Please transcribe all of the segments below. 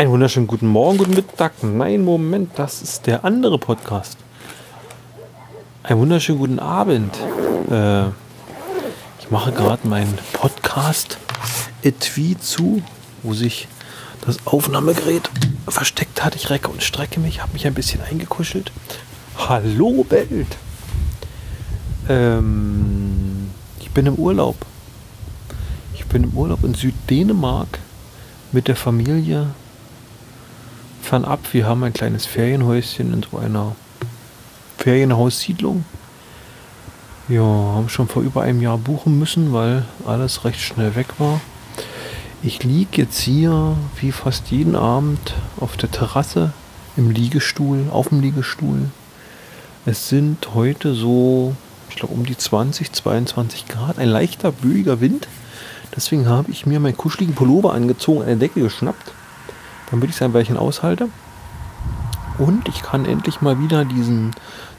Einen wunderschönen guten Morgen, guten Mittag. Nein, Moment, das ist der andere Podcast. Einen wunderschönen guten Abend. Äh, ich mache gerade meinen Podcast Etui zu, wo sich das Aufnahmegerät versteckt hat. Ich recke und strecke mich, habe mich ein bisschen eingekuschelt. Hallo Welt. Ähm, ich bin im Urlaub. Ich bin im Urlaub in Süddänemark mit der Familie fernab. Wir haben ein kleines Ferienhäuschen in so einer Ferienhaussiedlung. Ja, haben schon vor über einem Jahr buchen müssen, weil alles recht schnell weg war. Ich liege jetzt hier wie fast jeden Abend auf der Terrasse im Liegestuhl, auf dem Liegestuhl. Es sind heute so, ich glaube, um die 20, 22 Grad, ein leichter, böiger Wind. Deswegen habe ich mir meinen kuscheligen Pullover angezogen, eine Decke geschnappt damit ich es ein Weilchen aushalte. Und ich kann endlich mal wieder diesen,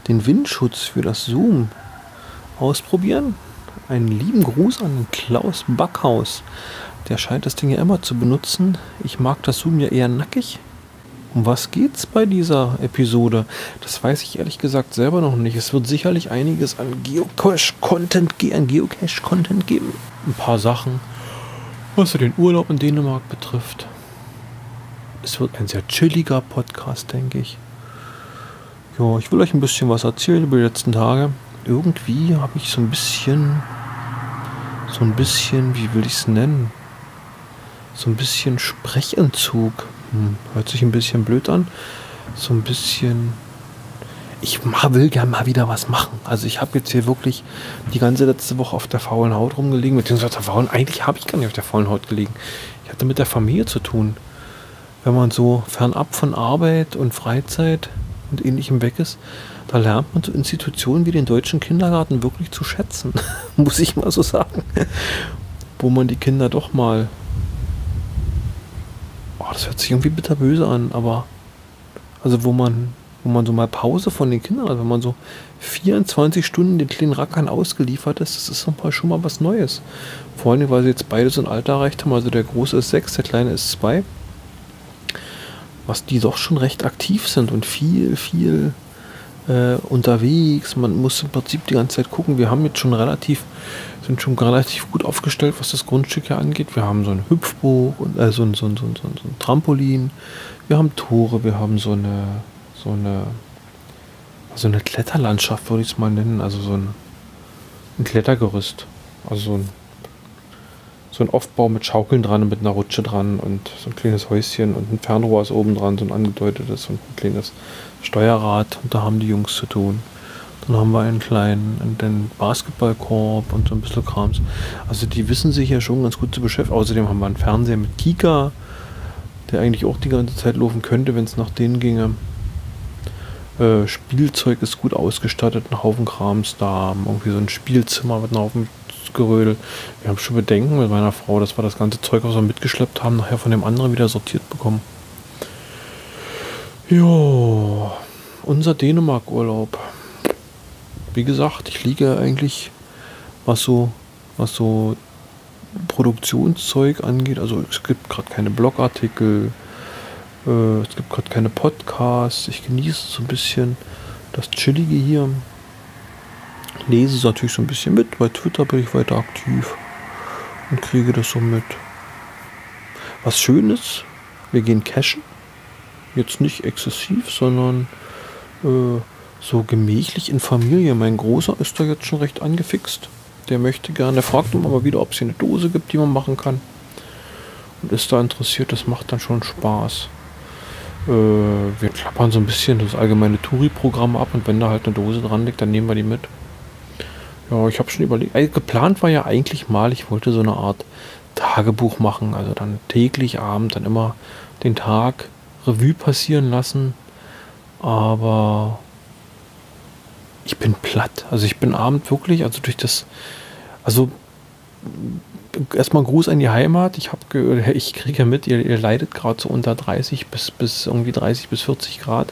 den Windschutz für das Zoom ausprobieren. Einen lieben Gruß an Klaus Backhaus. Der scheint das Ding ja immer zu benutzen. Ich mag das Zoom ja eher nackig. Um was geht's bei dieser Episode? Das weiß ich ehrlich gesagt selber noch nicht. Es wird sicherlich einiges an Geocache-Content Geocache geben. Ein paar Sachen, was den Urlaub in Dänemark betrifft. Es wird ein sehr chilliger Podcast, denke ich. Ja, ich will euch ein bisschen was erzählen über die letzten Tage. Irgendwie habe ich so ein bisschen, so ein bisschen, wie will ich es nennen? So ein bisschen Sprechentzug. Hm, hört sich ein bisschen blöd an. So ein bisschen. Ich will gerne mal wieder was machen. Also ich habe jetzt hier wirklich die ganze letzte Woche auf der faulen Haut rumgelegen, beziehungsweise auf der faulen, eigentlich habe ich gar nicht auf der faulen Haut gelegen. Ich hatte mit der Familie zu tun wenn man so fernab von Arbeit und Freizeit und ähnlichem weg ist, da lernt man so Institutionen wie den deutschen Kindergarten wirklich zu schätzen, muss ich mal so sagen. Wo man die Kinder doch mal. Oh, das hört sich irgendwie bitterböse an, aber. Also wo man, wo man so mal Pause von den Kindern hat, wenn man so 24 Stunden den kleinen Rackern ausgeliefert ist, das ist mal schon mal was Neues. Vor allem, weil sie jetzt beide so ein Alter erreicht haben. Also der Große ist sechs, der Kleine ist zwei was die doch schon recht aktiv sind und viel, viel äh, unterwegs. Man muss im Prinzip die ganze Zeit gucken. Wir haben jetzt schon relativ, sind schon relativ gut aufgestellt, was das Grundstück hier angeht. Wir haben so ein Hüpfburg und äh, so, ein, so, ein, so, ein, so ein Trampolin. Wir haben Tore, wir haben so eine, so eine, so eine Kletterlandschaft, würde ich es mal nennen. Also so ein, ein Klettergerüst. Also so ein so ein Aufbau mit Schaukeln dran und mit einer Rutsche dran und so ein kleines Häuschen und ein Fernrohr ist oben dran, so ein angedeutetes und ein kleines Steuerrad. Und da haben die Jungs zu tun. Dann haben wir einen kleinen einen Basketballkorb und so ein bisschen Krams. Also die wissen sich ja schon ganz gut zu beschäftigen. Außerdem haben wir einen Fernseher mit Kika, der eigentlich auch die ganze Zeit laufen könnte, wenn es nach denen ginge. Äh, Spielzeug ist gut ausgestattet, ein Haufen Krams da, irgendwie so ein Spielzimmer mit einem Haufen Gerödel. Wir haben schon Bedenken mit meiner Frau, dass wir das ganze Zeug, was wir mitgeschleppt haben, nachher von dem anderen wieder sortiert bekommen. Ja, unser Dänemark-Urlaub. Wie gesagt, ich liege eigentlich, was so, was so Produktionszeug angeht. Also es gibt gerade keine Blogartikel, äh, es gibt gerade keine Podcasts. Ich genieße so ein bisschen das Chillige hier lese es natürlich so ein bisschen mit. Bei Twitter bin ich weiter aktiv und kriege das so mit. Was schön ist, wir gehen cashen. Jetzt nicht exzessiv, sondern äh, so gemächlich in Familie. Mein Großer ist da jetzt schon recht angefixt. Der möchte gerne, der fragt immer mal wieder, ob es hier eine Dose gibt, die man machen kann. Und ist da interessiert, das macht dann schon Spaß. Äh, wir klappern so ein bisschen das allgemeine Touri-Programm ab und wenn da halt eine Dose dran liegt, dann nehmen wir die mit. Ja, ich habe schon überlegt. Also geplant war ja eigentlich mal, ich wollte so eine Art Tagebuch machen. Also dann täglich Abend, dann immer den Tag Revue passieren lassen. Aber ich bin platt. Also ich bin abend wirklich, also durch das, also erstmal Gruß an die Heimat. Ich habe, ich kriege ja mit, ihr, ihr leidet gerade so unter 30 bis, bis irgendwie 30 bis 40 Grad.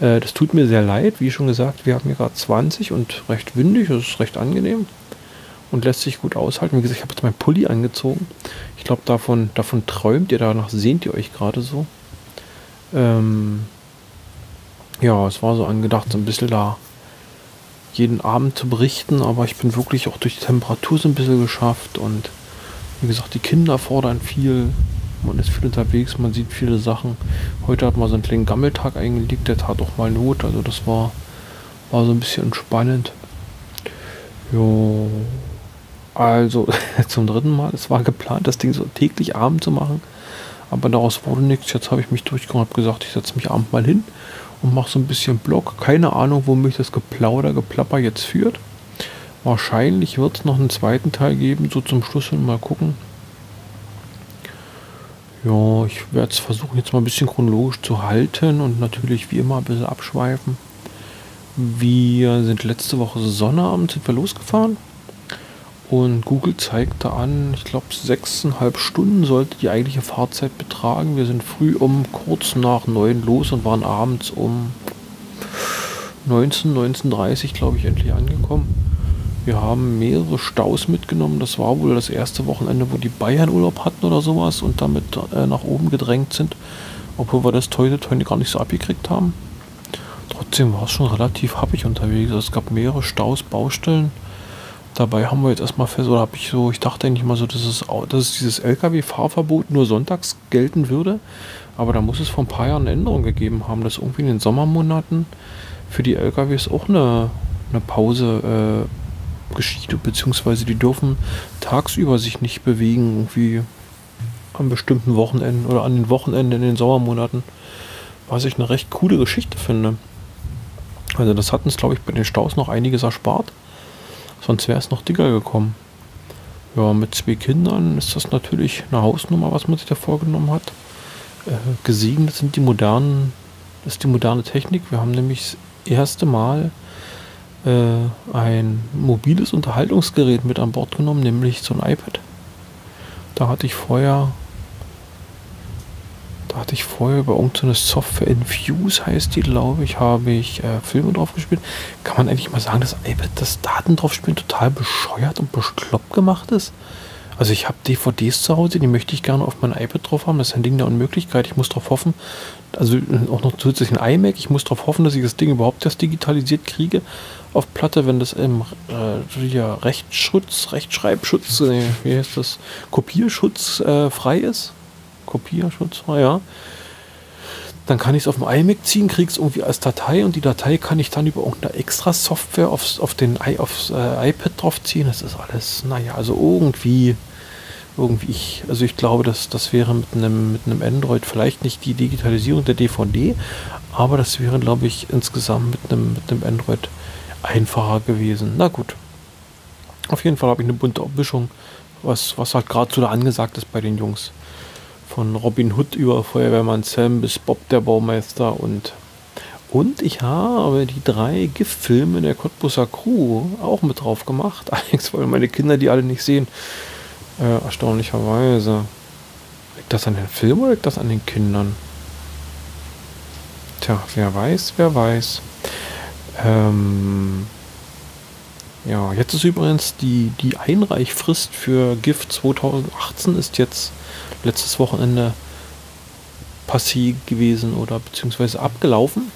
Äh, das tut mir sehr leid. Wie schon gesagt, wir haben hier gerade 20 und recht windig. Das ist recht angenehm. und lässt sich gut aushalten. Wie gesagt, ich habe jetzt meinen Pulli angezogen. Ich glaube, davon, davon träumt ihr, danach sehnt ihr euch gerade so. Ähm, ja, es war so angedacht, so ein bisschen da jeden Abend zu berichten, aber ich bin wirklich auch durch die Temperatur so ein bisschen geschafft und wie gesagt, die Kinder fordern viel, man ist viel unterwegs, man sieht viele Sachen. Heute hat man so einen kleinen Gammeltag eingelegt, der tat auch mal Not, also das war, war so ein bisschen entspannend. Jo, also zum dritten Mal, es war geplant, das Ding so täglich Abend zu machen, aber daraus wurde nichts. Jetzt habe ich mich durchgekommen und gesagt, ich setze mich abend mal hin und mache so ein bisschen Blog. Keine Ahnung, wo mich das Geplauder, Geplapper jetzt führt. Wahrscheinlich wird es noch einen zweiten Teil geben, so zum Schluss und mal gucken. Ja, ich werde es versuchen, jetzt mal ein bisschen chronologisch zu halten und natürlich wie immer ein bisschen abschweifen. Wir sind letzte Woche Sonnabend sind wir losgefahren und Google zeigte an, ich glaube, sechseinhalb Stunden sollte die eigentliche Fahrzeit betragen. Wir sind früh um kurz nach neun los und waren abends um 19, 19.30 glaube ich, endlich angekommen. Wir haben mehrere Staus mitgenommen. Das war wohl das erste Wochenende, wo die Bayern Urlaub hatten oder sowas und damit äh, nach oben gedrängt sind. Obwohl wir das heute, gar nicht so abgekriegt haben. Trotzdem war es schon relativ happig unterwegs. Also es gab mehrere Staus, Baustellen. Dabei haben wir jetzt erstmal fest, oder habe ich so, ich dachte eigentlich mal so, dass es, dass es dieses Lkw-Fahrverbot nur sonntags gelten würde. Aber da muss es vor ein paar Jahren eine Änderung gegeben haben, dass irgendwie in den Sommermonaten für die LKWs auch eine, eine Pause äh, geschieht, beziehungsweise die dürfen tagsüber sich nicht bewegen, irgendwie an bestimmten Wochenenden oder an den Wochenenden in den Sommermonaten. Was ich eine recht coole Geschichte finde. Also das hat uns, glaube ich, bei den Staus noch einiges erspart. Sonst wäre es noch dicker gekommen. Ja, mit zwei Kindern ist das natürlich eine Hausnummer, was man sich da vorgenommen hat. Äh, gesegnet sind die modernen, ist die moderne Technik. Wir haben nämlich das erste Mal äh, ein mobiles Unterhaltungsgerät mit an Bord genommen, nämlich so ein iPad. Da hatte ich vorher da hatte ich vorher über irgendeine Software Infuse heißt die, glaube ich, habe ich äh, Filme drauf gespielt. Kann man eigentlich mal sagen, dass iPad das Daten drauf spielen total bescheuert und bekloppt gemacht ist? Also ich habe DVDs zu Hause, die möchte ich gerne auf mein iPad drauf haben. Das ist ein Ding der Unmöglichkeit. Ich muss darauf hoffen, also auch noch zusätzlich ein iMac. Ich muss darauf hoffen, dass ich das Ding überhaupt erst digitalisiert kriege auf Platte, wenn das im äh, Rechtsschutz, Rechtschreibschutz, äh, wie heißt das, Kopierschutz äh, frei ist. Kopierschutz war, ja. Dann kann ich es auf dem iMac ziehen, kriege es irgendwie als Datei und die Datei kann ich dann über irgendeine extra Software aufs, auf den aufs äh, iPad draufziehen. Das ist alles, naja, also irgendwie, irgendwie ich, also ich glaube, dass das wäre mit einem, mit einem Android vielleicht nicht die Digitalisierung der DVD, aber das wäre, glaube ich, insgesamt mit einem, mit einem Android einfacher gewesen. Na gut. Auf jeden Fall habe ich eine bunte Mischung, was, was halt gerade so da angesagt ist bei den Jungs. Von Robin Hood über Feuerwehrmann Sam bis Bob der Baumeister und und ich habe die drei GIF-Filme der Cottbusser Crew auch mit drauf gemacht. Allerdings wollen meine Kinder die alle nicht sehen. Äh, erstaunlicherweise. Liegt das an den Filmen oder liegt das an den Kindern? Tja, wer weiß, wer weiß. Ähm ja, jetzt ist übrigens die, die Einreichfrist für GIF 2018 ist jetzt letztes Wochenende passé gewesen oder beziehungsweise abgelaufen.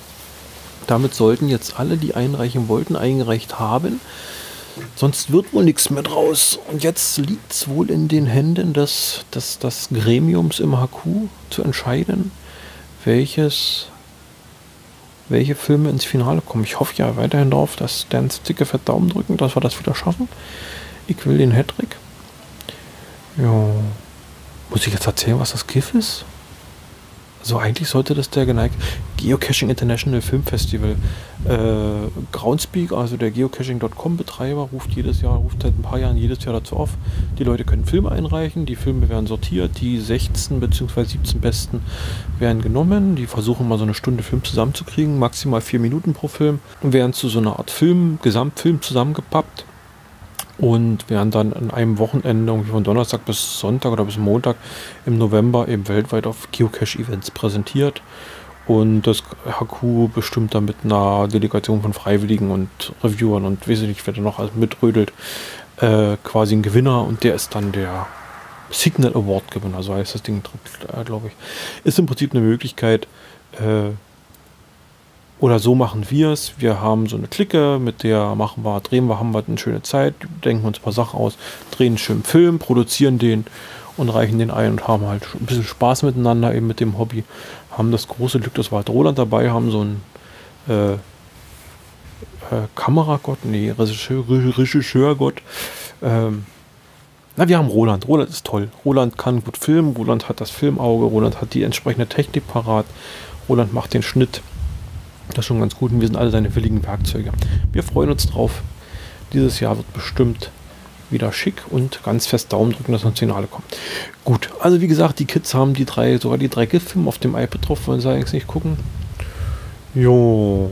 Damit sollten jetzt alle, die einreichen wollten, eingereicht haben. Sonst wird wohl nichts mehr draus. Und jetzt liegt es wohl in den Händen des, des, des Gremiums im HQ zu entscheiden, welches, welche Filme ins Finale kommen. Ich hoffe ja weiterhin darauf, dass Dance dicke Fett Daumen drücken, dass wir das wieder schaffen. Ich will den Hattrick. Ja. Muss ich jetzt erzählen, was das GIF ist? Also eigentlich sollte das der geneigte Geocaching International Film Festival. Äh, Groundspeak, also der geocaching.com Betreiber, ruft jedes Jahr, ruft seit ein paar Jahren jedes Jahr dazu auf. Die Leute können Filme einreichen, die Filme werden sortiert, die 16 bzw. 17 besten werden genommen. Die versuchen mal so eine Stunde Film zusammenzukriegen, maximal vier Minuten pro Film und werden zu so einer Art Film, Gesamtfilm zusammengepappt und werden dann an einem Wochenende, irgendwie von Donnerstag bis Sonntag oder bis Montag im November eben weltweit auf Geocache-Events präsentiert. Und das HQ bestimmt dann mit einer Delegation von Freiwilligen und Reviewern und weiß nicht, wer da noch alles mitrödelt, äh, quasi ein Gewinner und der ist dann der Signal Award Gewinner, so heißt das Ding, äh, glaube ich. Ist im Prinzip eine Möglichkeit, äh, oder so machen wir es. Wir haben so eine Clique, mit der machen wir, drehen wir, haben wir eine schöne Zeit, denken uns ein paar Sachen aus, drehen einen schönen Film, produzieren den und reichen den ein und haben halt ein bisschen Spaß miteinander eben mit dem Hobby. Haben das große Glück, dass wir halt Roland dabei haben, so ein äh, äh, Kameragott, nee, Regisseur, Regisseurgott. Ähm, na, wir haben Roland. Roland ist toll. Roland kann gut filmen. Roland hat das Filmauge. Roland hat die entsprechende Technik parat. Roland macht den Schnitt. Das ist schon ganz gut und wir sind alle seine willigen Werkzeuge. Wir freuen uns drauf. Dieses Jahr wird bestimmt wieder schick und ganz fest Daumen drücken, dass uns Finale kommt. Gut, also wie gesagt, die Kids haben die drei, sogar die drei GIF-Filme auf dem iPad drauf, wollen sie eigentlich nicht gucken. Jo.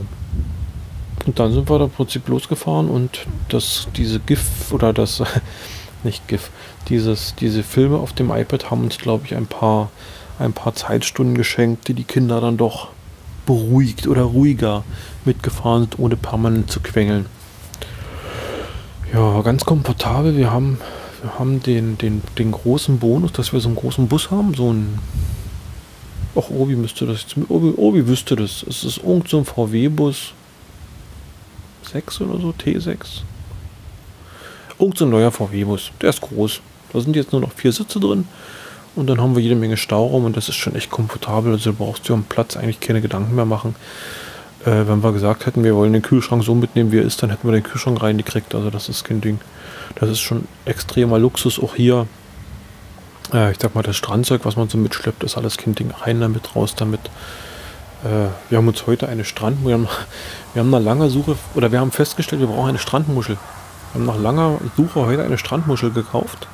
Und dann sind wir da im Prinzip losgefahren und das, diese GIF oder das, nicht GIF, dieses, diese Filme auf dem iPad haben uns, glaube ich, ein paar, ein paar Zeitstunden geschenkt, die die Kinder dann doch beruhigt oder ruhiger mitgefahren sind, ohne permanent zu quengeln. Ja, ganz komfortabel. Wir haben, wir haben den, den, den großen Bonus, dass wir so einen großen Bus haben, so ein Ach, Obi müsste das jetzt. Obi, Obi wüsste das. Es ist irgend so ein VW-Bus. 6 oder so, T6. Irgend so ein neuer VW-Bus. Der ist groß. Da sind jetzt nur noch vier Sitze drin. Und dann haben wir jede Menge Stauraum und das ist schon echt komfortabel. Also du brauchst dir am Platz eigentlich keine Gedanken mehr machen. Äh, wenn wir gesagt hätten, wir wollen den Kühlschrank so mitnehmen, wie er ist, dann hätten wir den Kühlschrank reingekriegt. Also das ist kein Ding. Das ist schon extremer Luxus. Auch hier, äh, ich sag mal, das Strandzeug, was man so mitschleppt, ist alles kein Ding. Rein damit, raus damit. Äh, wir haben uns heute eine Strand, wir haben, wir haben nach langer Suche, oder wir haben festgestellt, wir brauchen eine Strandmuschel. Wir haben nach langer Suche heute eine Strandmuschel gekauft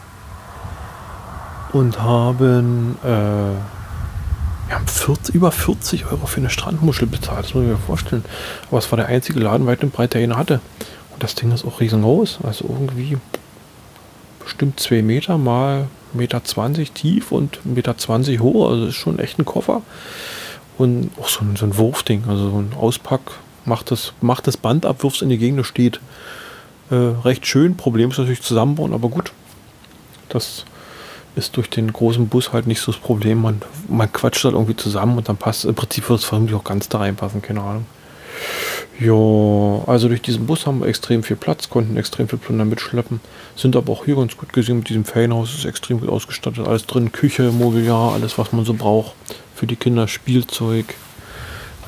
und haben, äh, wir haben 40, über 40 Euro für eine Strandmuschel bezahlt. Das muss ich mir vorstellen. Aber es war der einzige Laden weit und breit, der ihn hatte. Und das Ding ist auch riesengroß. Also irgendwie bestimmt 2 Meter mal 1,20 Meter 20 tief und 1,20 Meter 20 hoch. Also ist schon echt ein Koffer. Und auch so ein, so ein Wurfding, also so ein Auspack. Macht das, macht das Band ab, wirft es in die Gegend, steht. Äh, recht schön. Problem ist natürlich zusammenbauen, aber gut. Das ist durch den großen Bus halt nicht so das Problem. Man, man quatscht halt irgendwie zusammen und dann passt im Prinzip wird es vermutlich auch ganz da reinpassen, keine Ahnung. Ja, also durch diesen Bus haben wir extrem viel Platz, konnten extrem viel Plunder mitschleppen, sind aber auch hier ganz gut gesehen mit diesem Ferienhaus, ist extrem gut ausgestattet, alles drin, Küche, Mobiliar, alles was man so braucht für die Kinder, Spielzeug.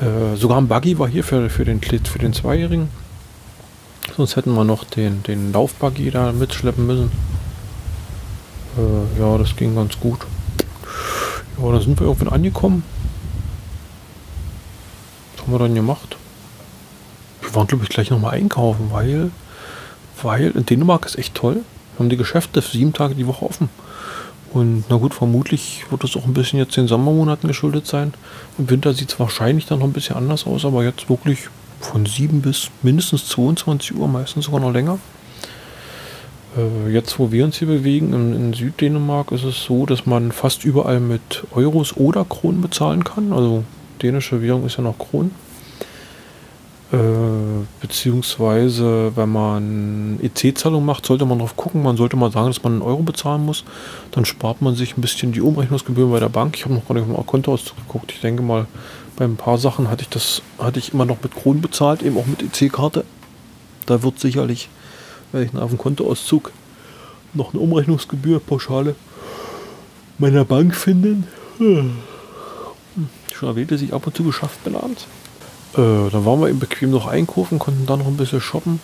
Äh, sogar ein Buggy war hier für, für den für den Zweijährigen. Sonst hätten wir noch den, den Laufbuggy da mitschleppen müssen. Äh, ja, das ging ganz gut. Ja, da sind wir irgendwann angekommen. Was haben wir dann gemacht? Wir waren, glaube ich, gleich nochmal einkaufen, weil, weil in Dänemark ist echt toll. Wir haben die Geschäfte sieben Tage die Woche offen. Und na gut, vermutlich wird das auch ein bisschen jetzt den Sommermonaten geschuldet sein. Im Winter sieht es wahrscheinlich dann noch ein bisschen anders aus, aber jetzt wirklich von 7 bis mindestens 22 Uhr, meistens sogar noch länger. Äh, jetzt, wo wir uns hier bewegen, in, in, Süddänemark, ist es so, dass man fast überall mit Euros oder Kronen bezahlen kann. Also dänische Währung ist ja noch Kronen. Äh, beziehungsweise, wenn man EC-Zahlung macht, sollte man darauf gucken. Man sollte mal sagen, dass man einen Euro bezahlen muss. Dann spart man sich ein bisschen die Umrechnungsgebühren bei der Bank. Ich habe noch gar nicht mal Kontoauszug geguckt. Ich denke mal, bei ein paar Sachen hatte ich das, hatte ich immer noch mit Kronen bezahlt, eben auch mit EC-Karte. Da wird sicherlich werde ich auf dem Kontoauszug noch eine Umrechnungsgebühr, Pauschale meiner Bank finden. Schon erwähnt, dass ich ab und zu geschafft bin abends. Äh, dann waren wir eben bequem noch einkaufen, konnten dann noch ein bisschen shoppen.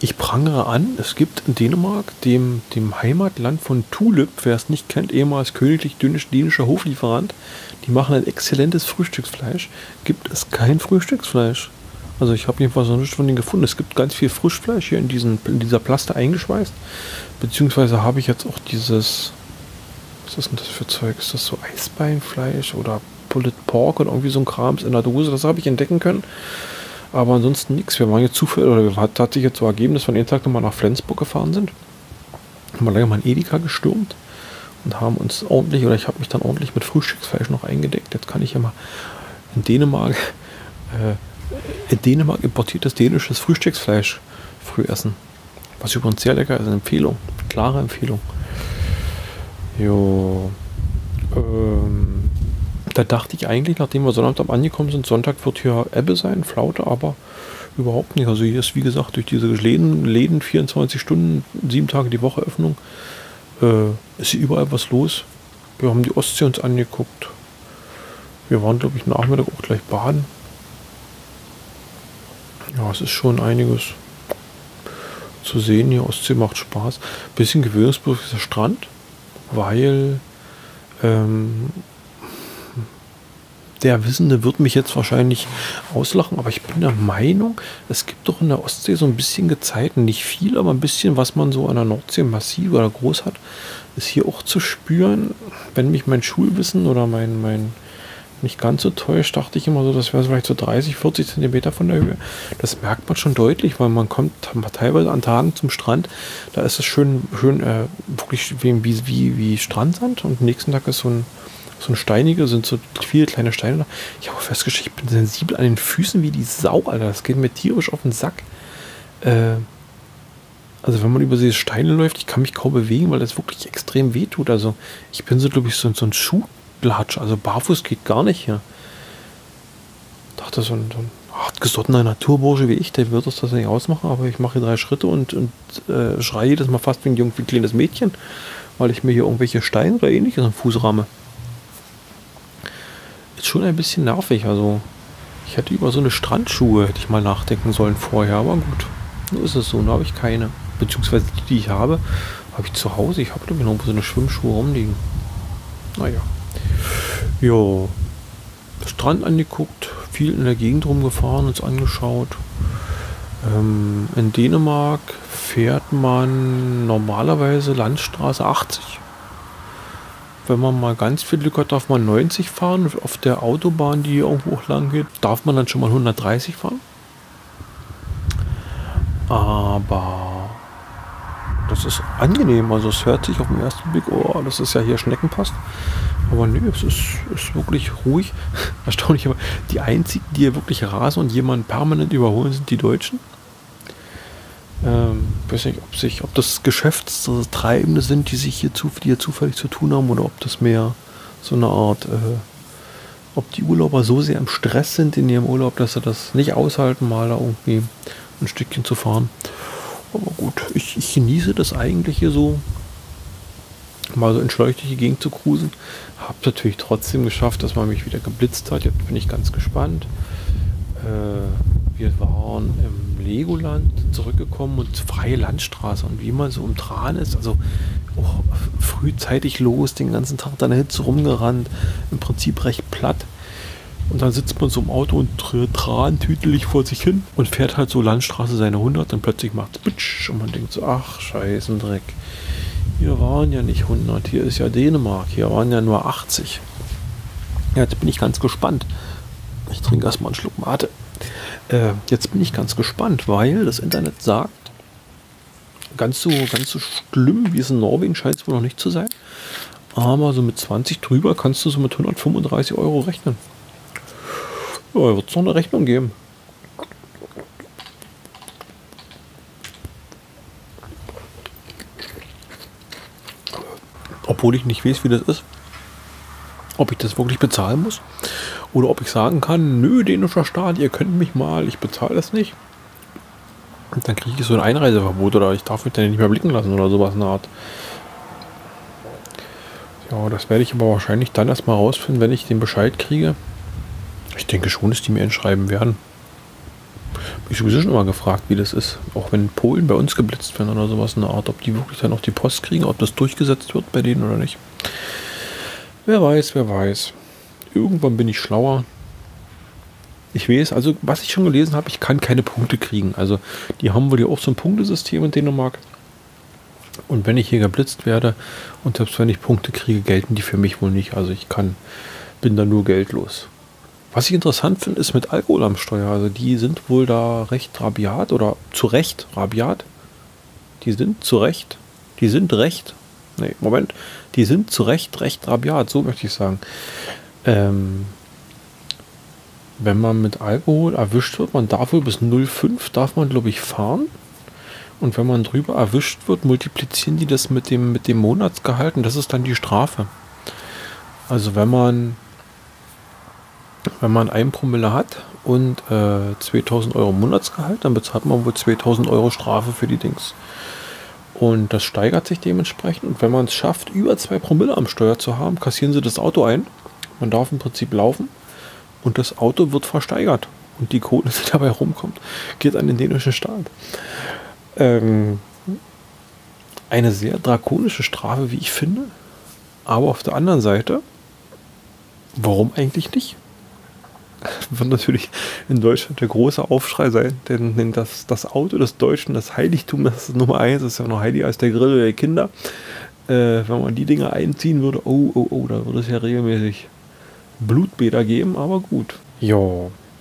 Ich prangere an, es gibt in Dänemark, dem, dem Heimatland von Tulip, wer es nicht kennt, ehemals königlich dänischer Hoflieferant, die machen ein exzellentes Frühstücksfleisch, gibt es kein Frühstücksfleisch. Also ich habe jedenfalls noch nichts von denen gefunden. Es gibt ganz viel Frischfleisch hier in, diesen, in dieser Plaste eingeschweißt. Beziehungsweise habe ich jetzt auch dieses, was ist denn das für Zeug? Ist das so Eisbeinfleisch oder Pulled Pork oder irgendwie so ein Krams in der Dose? Das habe ich entdecken können. Aber ansonsten nichts. Wir waren jetzt zufällig, oder hat, hat sich jetzt so ergeben, dass wir den Tag nochmal nach Flensburg gefahren sind. Haben wir leider mal ein Edeka gestürmt und haben uns ordentlich, oder ich habe mich dann ordentlich mit Frühstücksfleisch noch eingedeckt. Jetzt kann ich ja mal in Dänemark äh, in Dänemark importiertes dänisches Frühstücksfleisch früh essen. Was übrigens sehr lecker ist, eine Empfehlung. Klare Empfehlung. Jo. Ähm, da dachte ich eigentlich, nachdem wir Sonnabend angekommen sind, Sonntag wird hier Ebbe sein, Flaute, aber überhaupt nicht. Also hier ist, wie gesagt, durch diese Läden, Läden 24 Stunden, sieben Tage die Woche Öffnung, äh, ist hier überall was los. Wir haben die Ostsee uns angeguckt. Wir waren, glaube ich, Nachmittag auch gleich baden. Ja, es ist schon einiges zu sehen. Hier Ostsee macht Spaß. Bisschen gewöhnungsbedürftig ist der Strand, weil ähm, der Wissende wird mich jetzt wahrscheinlich auslachen, aber ich bin der Meinung, es gibt doch in der Ostsee so ein bisschen Gezeiten, nicht viel, aber ein bisschen, was man so an der Nordsee massiv oder groß hat, ist hier auch zu spüren. Wenn mich mein Schulwissen oder mein, mein nicht ganz so täuscht, dachte ich immer so, das wäre vielleicht so 30, 40 Zentimeter von der Höhe. Das merkt man schon deutlich, weil man kommt teilweise an Tagen zum Strand, da ist es schön, schön äh, wirklich wie, wie, wie Strandsand und am nächsten Tag ist so ein, so ein steinige, sind so viele kleine Steine. Ich habe festgestellt, ich bin sensibel an den Füßen wie die Sau, Alter. Das geht mir tierisch auf den Sack. Äh, also wenn man über diese Steine läuft, ich kann mich kaum bewegen, weil das wirklich extrem weh tut. Also ich bin so, glaube ich, so, so ein Schuhlatsch. Also barfuß geht gar nicht hier. Ich dachte, so ein, so ein hartgesottener Naturbursche wie ich, der wird das, nicht ausmachen, aber ich mache drei Schritte und, und äh, schreie jedes Mal fast wie ein, irgendwie kleines Mädchen, weil ich mir hier irgendwelche Steine oder ähnliches am Fuß rahme ist schon ein bisschen nervig. Also ich hätte über so eine Strandschuhe hätte ich mal nachdenken sollen vorher, aber gut. Nur ist es so, da habe ich keine. Beziehungsweise die, die ich habe, habe ich zu Hause. Ich habe glaube noch so eine Schwimmschuhe rumliegen. Naja. Jo. Strand angeguckt, viel in der Gegend rumgefahren, uns angeschaut. Ähm, in Dänemark fährt man normalerweise Landstraße 80 wenn man mal ganz viel Glück hat, darf man 90 fahren. Auf der Autobahn, die irgendwo lang geht, darf man dann schon mal 130 fahren. Aber das ist angenehm. Also es hört sich auf den ersten Blick, oh, das ist ja hier Schneckenpass. Aber nee, es ist, ist wirklich ruhig. Erstaunlich, aber die einzigen, die hier wirklich rasen und jemanden permanent überholen, sind die Deutschen. Ähm, weiß nicht, ob, sich, ob das Geschäftstreibende sind, die sich hier, zu, die hier zufällig zu tun haben, oder ob das mehr so eine Art, äh, ob die Urlauber so sehr im Stress sind in ihrem Urlaub, dass sie das nicht aushalten, mal da irgendwie ein Stückchen zu fahren. Aber gut, ich, ich genieße das eigentlich hier so, mal so entschleunigt durch die Gegend zu cruisen. Hab natürlich trotzdem geschafft, dass man mich wieder geblitzt hat. Jetzt bin ich ganz gespannt. Äh, wir waren im Legoland zurückgekommen und freie Landstraße und wie man so im Tran ist, also oh, frühzeitig los, den ganzen Tag dann Hitze rumgerannt, im Prinzip recht platt. Und dann sitzt man so im Auto und trantütelig vor sich hin und fährt halt so Landstraße seine 100 und plötzlich macht es und man denkt so, ach, scheißen Dreck. Hier waren ja nicht 100, hier ist ja Dänemark, hier waren ja nur 80. Ja, jetzt bin ich ganz gespannt. Ich trinke erstmal einen Schluck Mate. Äh, jetzt bin ich ganz gespannt, weil das Internet sagt, ganz so, ganz so schlimm wie es in Norwegen scheint es wohl noch nicht zu sein. Aber so mit 20 drüber kannst du so mit 135 Euro rechnen. Ja, wird es noch eine Rechnung geben. Obwohl ich nicht weiß, wie das ist. Ob ich das wirklich bezahlen muss. Oder ob ich sagen kann, nö, dänischer Staat, ihr könnt mich mal, ich bezahle das nicht. Und dann kriege ich so ein Einreiseverbot oder ich darf mich dann nicht mehr blicken lassen oder sowas in der Art. Ja, das werde ich aber wahrscheinlich dann erstmal rausfinden, wenn ich den Bescheid kriege. Ich denke schon, dass die mir entschreiben werden. Ich sowieso schon immer gefragt, wie das ist. Auch wenn Polen bei uns geblitzt werden oder sowas in der Art, ob die wirklich dann auch die Post kriegen, ob das durchgesetzt wird bei denen oder nicht. Wer weiß, wer weiß. Irgendwann bin ich schlauer. Ich weiß, also was ich schon gelesen habe, ich kann keine Punkte kriegen. Also die haben wohl ja auch so ein Punktesystem in Dänemark. Und wenn ich hier geblitzt werde und selbst wenn ich Punkte kriege, gelten die für mich wohl nicht. Also ich kann, bin da nur geldlos. Was ich interessant finde, ist mit Alkohol am Steuer. Also die sind wohl da recht rabiat oder zu Recht rabiat. Die sind zu Recht. Die sind recht. Nee, Moment. Die sind zu Recht recht rabiat, so möchte ich sagen. Ähm, wenn man mit Alkohol erwischt wird, man darf wohl bis 0,5 darf man, glaube ich, fahren. Und wenn man drüber erwischt wird, multiplizieren die das mit dem, mit dem Monatsgehalt und das ist dann die Strafe. Also wenn man, wenn man ein Promille hat und äh, 2000 Euro Monatsgehalt, dann bezahlt man wohl 2000 Euro Strafe für die Dings. Und das steigert sich dementsprechend. Und wenn man es schafft, über zwei Promille am Steuer zu haben, kassieren sie das Auto ein. Man darf im Prinzip laufen und das Auto wird versteigert. Und die Kohle, die dabei rumkommt, geht an den dänischen Staat. Ähm, eine sehr drakonische Strafe, wie ich finde. Aber auf der anderen Seite, warum eigentlich nicht? wird natürlich in Deutschland der große Aufschrei sein, denn, denn das, das Auto des Deutschen, das Heiligtum, das ist Nummer eins, ist ja noch heiliger als der Grill der Kinder. Äh, wenn man die Dinge einziehen würde, oh, oh, oh, da würde es ja regelmäßig Blutbäder geben, aber gut. Ja,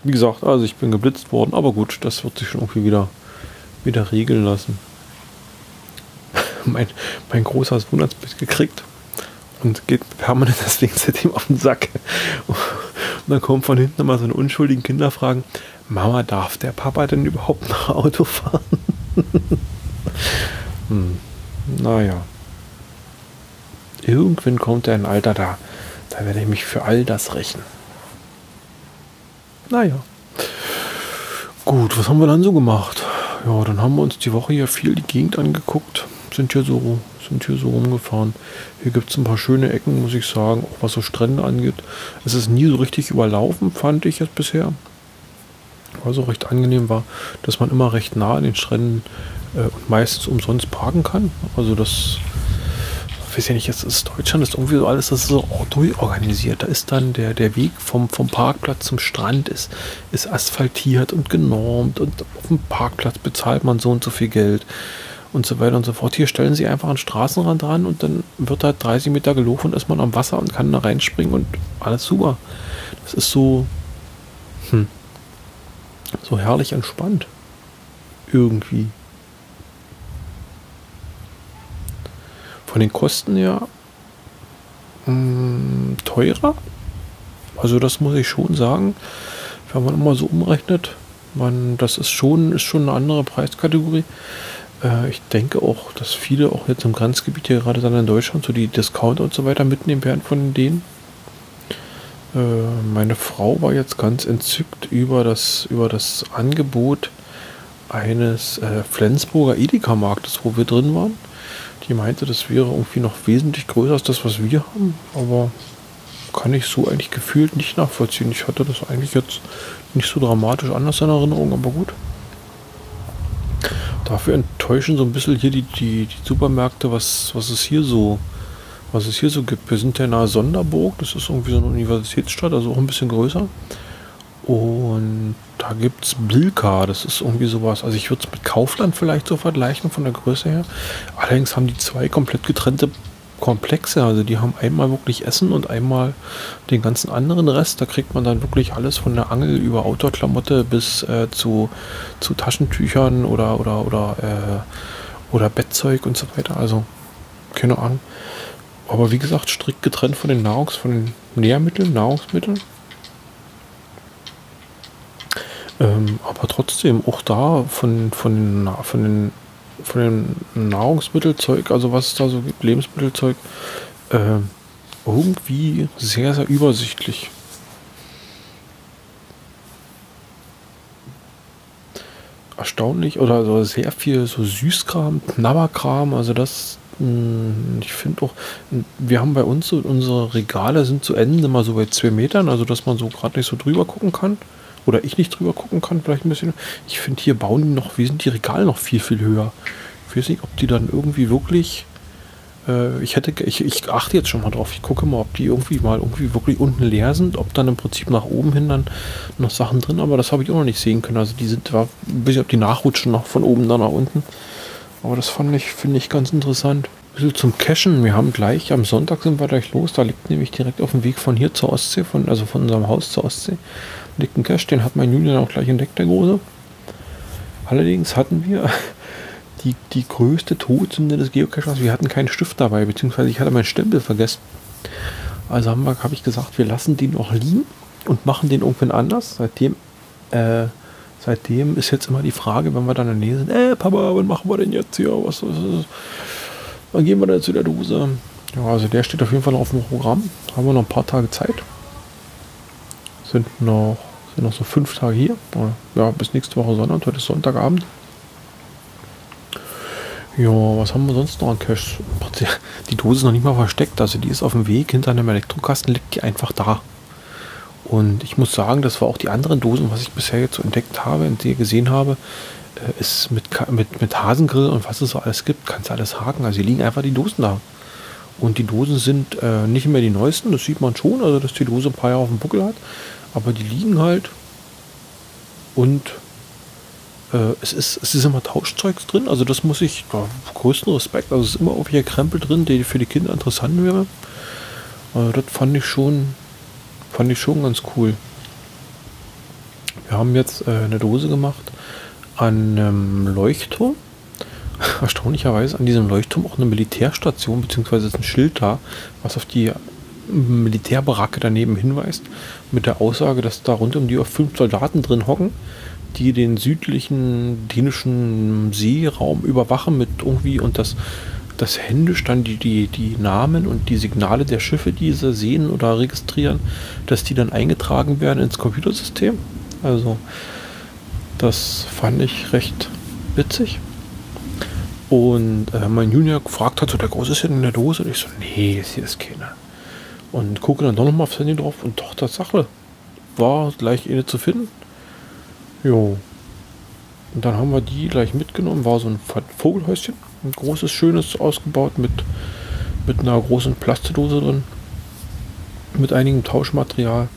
wie gesagt, also ich bin geblitzt worden, aber gut, das wird sich schon irgendwie wieder, wieder regeln lassen. mein, mein Großer hat Monatsbild gekriegt und geht permanent deswegen seitdem auf den Sack. Und dann kommen von hinten mal so eine unschuldigen Kinder fragen, Mama, darf der Papa denn überhaupt noch Auto fahren? hm, naja. Irgendwann kommt er ein Alter da, da werde ich mich für all das rächen. Naja. Gut, was haben wir dann so gemacht? Ja, dann haben wir uns die Woche hier viel die Gegend angeguckt, sind hier so sind hier so rumgefahren. Hier gibt es ein paar schöne Ecken, muss ich sagen, auch was so Strände angeht. Es ist nie so richtig überlaufen, fand ich jetzt bisher. Auch recht angenehm war, dass man immer recht nah an den Stränden äh, und meistens umsonst parken kann. Also das ich weiß ja nicht, jetzt ist Deutschland ist irgendwie so alles das ist so durchorganisiert. Da ist dann der, der Weg vom, vom Parkplatz zum Strand ist, ist asphaltiert und genormt und auf dem Parkplatz bezahlt man so und so viel Geld und so weiter und so fort. Hier stellen sie einfach einen Straßenrand dran und dann wird da 30 Meter gelaufen und ist man am Wasser und kann da reinspringen und alles super. Das ist so, hm, so herrlich entspannt. Irgendwie. Von den Kosten her mh, hm, teurer. Also das muss ich schon sagen. Wenn man immer so umrechnet, man, das ist schon, ist schon eine andere Preiskategorie. Äh, ich denke auch, dass viele auch jetzt im Grenzgebiet hier gerade dann in Deutschland so die Discounter und so weiter mitnehmen werden von denen. Äh, meine Frau war jetzt ganz entzückt über das, über das Angebot eines äh, Flensburger Edeka-Marktes, wo wir drin waren. Die meinte, das wäre irgendwie noch wesentlich größer als das, was wir haben, aber kann ich so eigentlich gefühlt nicht nachvollziehen. Ich hatte das eigentlich jetzt nicht so dramatisch anders in Erinnerung, aber gut. Dafür enttäuschen so ein bisschen hier die, die, die Supermärkte, was, was es hier so, was es hier so gibt. Wir sind ja nahe Sonderburg, das ist irgendwie so eine Universitätsstadt, also auch ein bisschen größer. Und da gibt es Bilka, das ist irgendwie sowas. Also ich würde es mit Kaufland vielleicht so vergleichen von der Größe her. Allerdings haben die zwei komplett getrennte Komplexe. Also die haben einmal wirklich Essen und einmal den ganzen anderen Rest. Da kriegt man dann wirklich alles von der Angel über Outdoor-Klamotte bis äh, zu, zu Taschentüchern oder oder oder äh, oder Bettzeug und so weiter. Also keine Ahnung. Aber wie gesagt, strikt getrennt von den Nahrungs, von den Nährmitteln, Nahrungsmitteln. Ähm, aber trotzdem auch da von, von, von den von dem Nahrungsmittelzeug, also was es da so gibt, Lebensmittelzeug, äh, irgendwie sehr, sehr übersichtlich. Erstaunlich oder so sehr viel so Süßkram, Knabberkram, also das, mh, hm, ich finde auch, wir haben bei uns so, unsere Regale sind zu Ende immer so bei zwei Metern, also dass man so gerade nicht so drüber gucken kann oder ich nicht drüber gucken kann, vielleicht ein bisschen. Ich finde, hier bauen die noch, wie sind die Regale noch viel, viel höher. Ich weiß nicht, ob die dann irgendwie wirklich. Äh, ich hätte, ich, ich achte jetzt schon mal drauf. Ich gucke mal, ob die irgendwie mal irgendwie wirklich unten leer sind, ob dann im Prinzip nach oben hin dann noch Sachen drin, aber das habe ich auch noch nicht sehen können. Also die sind, war, ein bisschen, ob die nachrutschen noch von oben dann nach unten. Aber das fand ich, finde ich ganz interessant. Ein bisschen zum Cashen. Wir haben gleich, am Sonntag sind wir gleich los. Da liegt nämlich direkt auf dem Weg von hier zur Ostsee, von, also von unserem Haus zur Ostsee dicken Cache, den hat mein Julian auch gleich entdeckt, der große. Allerdings hatten wir die, die größte Todsünde des Geocachers, wir hatten keinen Stift dabei, beziehungsweise ich hatte meinen Stempel vergessen. Also habe hab ich gesagt, wir lassen den auch liegen und machen den irgendwann anders. Seitdem, äh, seitdem ist jetzt immer die Frage, wenn wir dann in der Nähe sind, ey Papa, was machen wir denn jetzt hier? Was, was, was? Wann gehen wir denn zu der Dose? Ja, also der steht auf jeden Fall noch auf dem Programm. Haben wir noch ein paar Tage Zeit. Sind noch, sind noch so fünf Tage hier. Ja, bis nächste Woche Sonntag. Heute ist Sonntagabend. Ja, was haben wir sonst noch an Cash? Die Dose ist noch nicht mal versteckt. Also die ist auf dem Weg hinter einem Elektrokasten, liegt die einfach da. Und ich muss sagen, das war auch die anderen Dosen, was ich bisher jetzt so entdeckt habe und gesehen habe, äh, ist mit, mit, mit Hasengrill und was es so alles gibt, kannst du alles haken. Also hier liegen einfach die Dosen da. Und die Dosen sind äh, nicht mehr die neuesten, das sieht man schon, also dass die Dose ein paar Jahre auf dem Buckel hat. Aber die liegen halt und äh, es, ist, es ist immer Tauschzeugs drin, also das muss ich, ja, größten Respekt, also es ist immer auch hier Krempel drin, der für die Kinder interessant wäre. Also das fand ich schon, fand ich schon ganz cool. Wir haben jetzt äh, eine Dose gemacht an einem Leuchtturm. Erstaunlicherweise an diesem Leuchtturm auch eine Militärstation, ist ein Schild da, was auf die Militärbaracke daneben hinweist, mit der Aussage, dass da rund um die auf fünf Soldaten drin hocken, die den südlichen dänischen Seeraum überwachen mit irgendwie und das, das händisch dann die, die, die Namen und die Signale der Schiffe, die sie sehen oder registrieren, dass die dann eingetragen werden ins Computersystem. Also das fand ich recht witzig. Und äh, mein Junior gefragt hat, so der Große ist ja in der Dose. Und ich so, nee, hier ist keiner. Und gucke dann doch nochmal aufs Handy drauf und doch, Tatsache, war gleich eine zu finden. Jo. Und dann haben wir die gleich mitgenommen. War so ein Vogelhäuschen. Ein großes, schönes, ausgebaut mit, mit einer großen Plastidose drin. Mit einigem Tauschmaterial.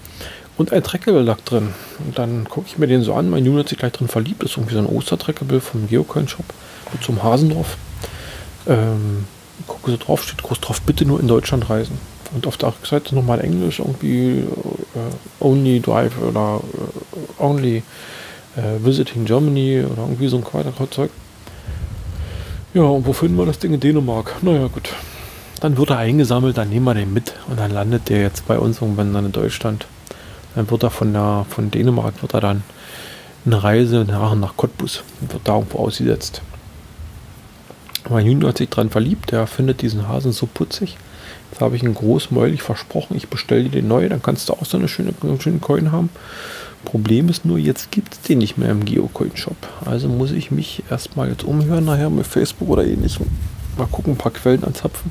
Und ein Trackables drin. Und dann gucke ich mir den so an. Mein Junge hat sich gleich drin verliebt. Das ist irgendwie so ein Ostertrackable vom Geocoin-Shop. Mit so einem Hasen drauf. Ähm, gucke so drauf, steht groß drauf, bitte nur in Deutschland reisen. Und auf der Seite nochmal Englisch, irgendwie äh, Only Drive oder äh, Only äh, Visiting Germany oder irgendwie so ein Quadratzeug. Ja, und wo finden wir das Ding in Dänemark? Naja, gut. Dann wird er eingesammelt, dann nehmen wir den mit und dann landet der jetzt bei uns irgendwann dann in Deutschland. Dann wird er von, der, von Dänemark wird er dann eine Reise nach, nach Cottbus und wird da irgendwo ausgesetzt. Mein Junior hat sich dran verliebt, der findet diesen Hasen so putzig. Jetzt habe ich ihn großmäulig versprochen, ich bestelle dir den neu, dann kannst du auch so eine schöne, einen schönen Coin haben. Problem ist nur, jetzt gibt es den nicht mehr im Geocoin-Shop. Also muss ich mich erstmal jetzt umhören, nachher mit Facebook oder ähnlichem. Mal gucken, ein paar Quellen anzapfen,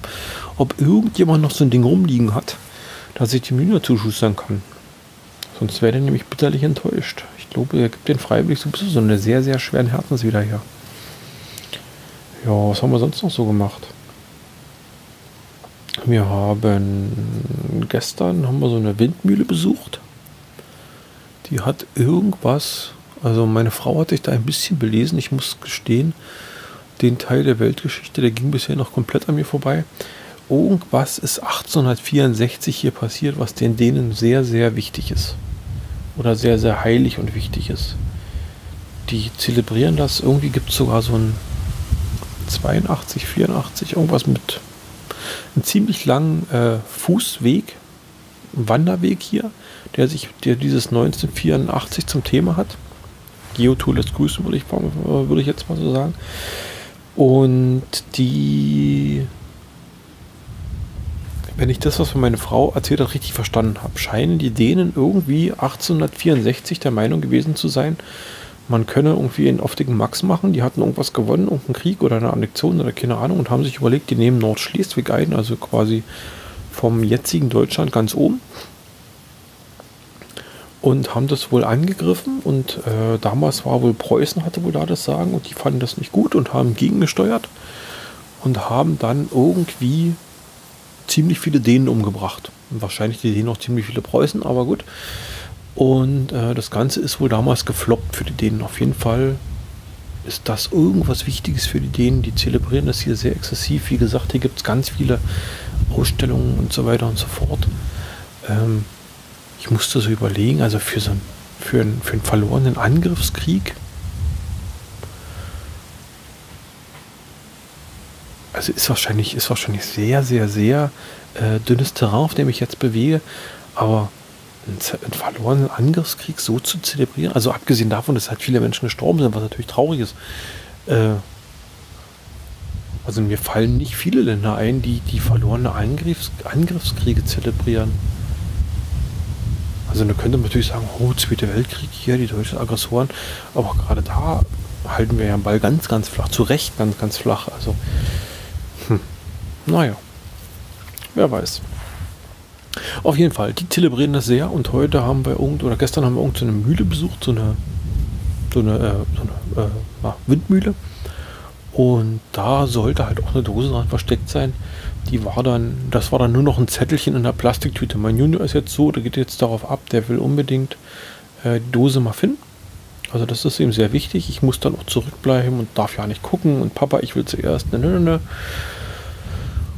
ob irgendjemand noch so ein Ding rumliegen hat, dass ich dem Junior zuschustern kann. Sonst wäre er nämlich bitterlich enttäuscht. Ich glaube, er gibt den freiwillig so, so eine sehr, sehr schweren Herzens wieder her. Ja, was haben wir sonst noch so gemacht? Wir haben gestern haben wir so eine Windmühle besucht. Die hat irgendwas, also meine Frau hat sich da ein bisschen belesen, ich muss gestehen, den Teil der Weltgeschichte, der ging bisher noch komplett an mir vorbei. Irgendwas ist 1864 hier passiert, was den Dänen sehr, sehr wichtig ist. Oder sehr, sehr heilig und wichtig ist. Die zelebrieren das. Irgendwie gibt es sogar so ein 82, 84, irgendwas mit einem ziemlich langen äh, Fußweg, Wanderweg hier, der sich, der dieses 1984 zum Thema hat. Geotour lässt grüßen, würde ich, würde ich jetzt mal so sagen. Und die, wenn ich das, was von meiner Frau erzählt hat, richtig verstanden habe, scheinen die Dänen irgendwie 1864 der Meinung gewesen zu sein, man könne irgendwie einen oftigen Max machen. Die hatten irgendwas gewonnen, irgendeinen Krieg oder eine Annexion oder keine Ahnung und haben sich überlegt, die nehmen Nordschleswig ein, also quasi vom jetzigen Deutschland ganz oben. Und haben das wohl angegriffen und äh, damals war wohl Preußen hatte wohl da das Sagen und die fanden das nicht gut und haben gegengesteuert und haben dann irgendwie ziemlich viele Dänen umgebracht. Und wahrscheinlich die Dänen auch ziemlich viele Preußen, aber gut. Und äh, das Ganze ist wohl damals gefloppt für die Dänen. Auf jeden Fall ist das irgendwas Wichtiges für die Dänen. Die zelebrieren das hier sehr exzessiv. Wie gesagt, hier gibt es ganz viele Ausstellungen und so weiter und so fort. Ähm, ich musste so überlegen, also für so einen, für einen, für einen verlorenen Angriffskrieg. Also ist wahrscheinlich, ist wahrscheinlich sehr, sehr, sehr äh, dünnes Terrain, auf dem ich jetzt bewege. Aber einen, verlorenen Angriffskrieg so zu zelebrieren. Also abgesehen davon, dass halt viele Menschen gestorben sind, was natürlich traurig ist. Äh, also mir fallen nicht viele Länder ein, die die verlorene Angriffs Angriffskriege zelebrieren. Also da könnte man natürlich sagen, oh, Zweite Weltkrieg hier, die deutschen Aggressoren. Aber gerade da halten wir ja den Ball ganz, ganz flach. Zu Recht ganz, ganz flach. Also, hm. naja, wer weiß. Auf jeden Fall, die zelebrieren das sehr und heute haben wir irgend, oder gestern haben wir irgendeine so Mühle besucht, so eine, so eine, äh, so eine äh, Windmühle. Und da sollte halt auch eine Dose dran versteckt sein. Die war dann, das war dann nur noch ein Zettelchen in der Plastiktüte. Mein Junior ist jetzt so, der geht jetzt darauf ab, der will unbedingt äh, die Dose mal finden. Also das ist ihm sehr wichtig. Ich muss dann auch zurückbleiben und darf ja nicht gucken. Und Papa, ich will zuerst. Ne, ne, ne.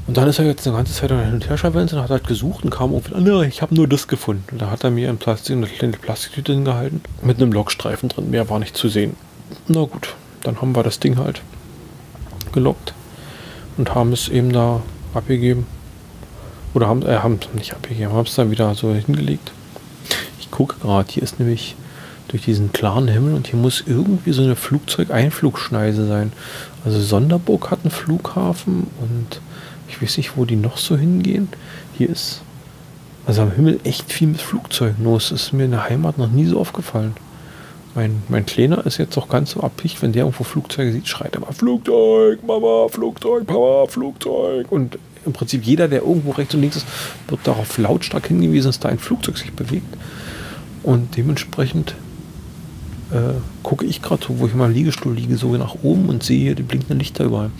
Und dann ist er jetzt eine ganze Zeit hin und her und hat halt gesucht und kam irgendwie, ah, ich habe nur das gefunden. Und da hat er mir in Plastik, eine kleine Plastiktüte hingehalten mit einem Lockstreifen drin. Mehr war nicht zu sehen. Na gut, dann haben wir das Ding halt gelockt und haben es eben da abgegeben. Oder haben, äh, es nicht abgegeben, haben es dann wieder so hingelegt. Ich gucke gerade, hier ist nämlich durch diesen klaren Himmel und hier muss irgendwie so eine Flugzeugeinflugschneise sein. Also Sonderburg hat einen Flughafen und ich weiß nicht, wo die noch so hingehen. Hier ist also am Himmel echt viel mit Flugzeugen los. Das ist mir in der Heimat noch nie so aufgefallen. Mein, mein Kleiner ist jetzt auch ganz so abpicht, wenn der irgendwo Flugzeuge sieht, schreit er mal Flugzeug, Mama, Flugzeug, Papa, Flugzeug. Und im Prinzip jeder, der irgendwo rechts und links ist, wird darauf lautstark hingewiesen, dass da ein Flugzeug sich bewegt. Und dementsprechend äh, gucke ich gerade, wo ich meinem Liegestuhl liege, so nach oben und sehe hier die blinkenden Lichter überall.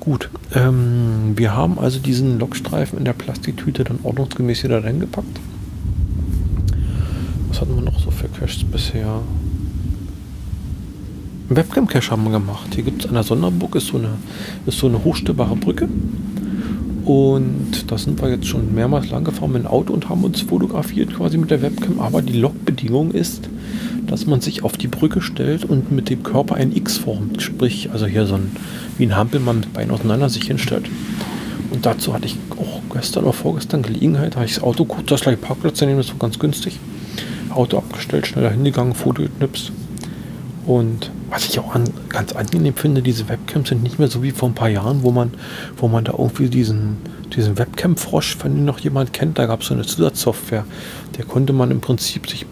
Gut, ähm, wir haben also diesen Lockstreifen in der Plastiktüte dann ordnungsgemäß wieder reingepackt. Was hatten wir noch so für Caches bisher? Webcam-Cache haben wir gemacht. Hier gibt es an der Sonderburg, ist so eine, ist so eine hochstellbare Brücke. Und da sind wir jetzt schon mehrmals lang gefahren mit dem Auto und haben uns fotografiert quasi mit der Webcam. Aber die Logbedingung ist, dass man sich auf die Brücke stellt und mit dem Körper ein X formt. Sprich, also hier so ein, wie ein Hampelmann mit Beinen auseinander sich hinstellt. Und dazu hatte ich auch gestern oder vorgestern Gelegenheit, habe ich das Auto kurz das gleiche Parkplatz nehmen, das war ganz günstig. Auto abgestellt, schneller hingegangen, Foto geknipst. Und was ich auch an, ganz angenehm finde, diese Webcams sind nicht mehr so wie vor ein paar Jahren, wo man, wo man da irgendwie diesen, diesen Webcam-Frosch, wenn ihn noch jemand kennt, da gab es so eine Zusatzsoftware. Der konnte man im Prinzip sich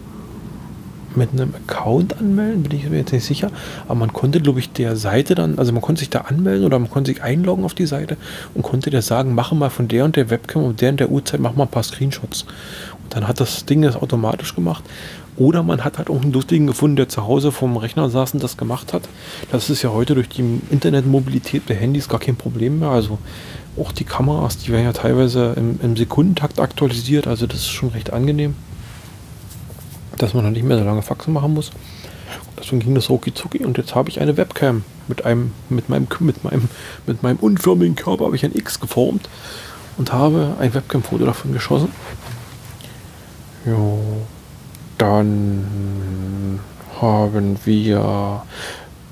mit einem Account anmelden, bin ich mir jetzt nicht sicher. Aber man konnte, glaube ich, der Seite dann, also man konnte sich da anmelden oder man konnte sich einloggen auf die Seite und konnte der sagen, mache mal von der und der Webcam und der und der Uhrzeit, mach mal ein paar Screenshots. Und dann hat das Ding das automatisch gemacht. Oder man hat halt auch einen lustigen gefunden, der zu Hause vom Rechner saß und das gemacht hat. Das ist ja heute durch die Internetmobilität der Handys gar kein Problem mehr. Also auch die Kameras, die werden ja teilweise im, im Sekundentakt aktualisiert. Also das ist schon recht angenehm, dass man dann nicht mehr so lange Faxen machen muss. Deswegen ging das rucki zucki und jetzt habe ich eine Webcam mit einem, mit meinem, mit meinem, mit meinem unförmigen Körper habe ich ein X geformt und habe ein Webcam-Foto davon geschossen. Jo. Dann haben wir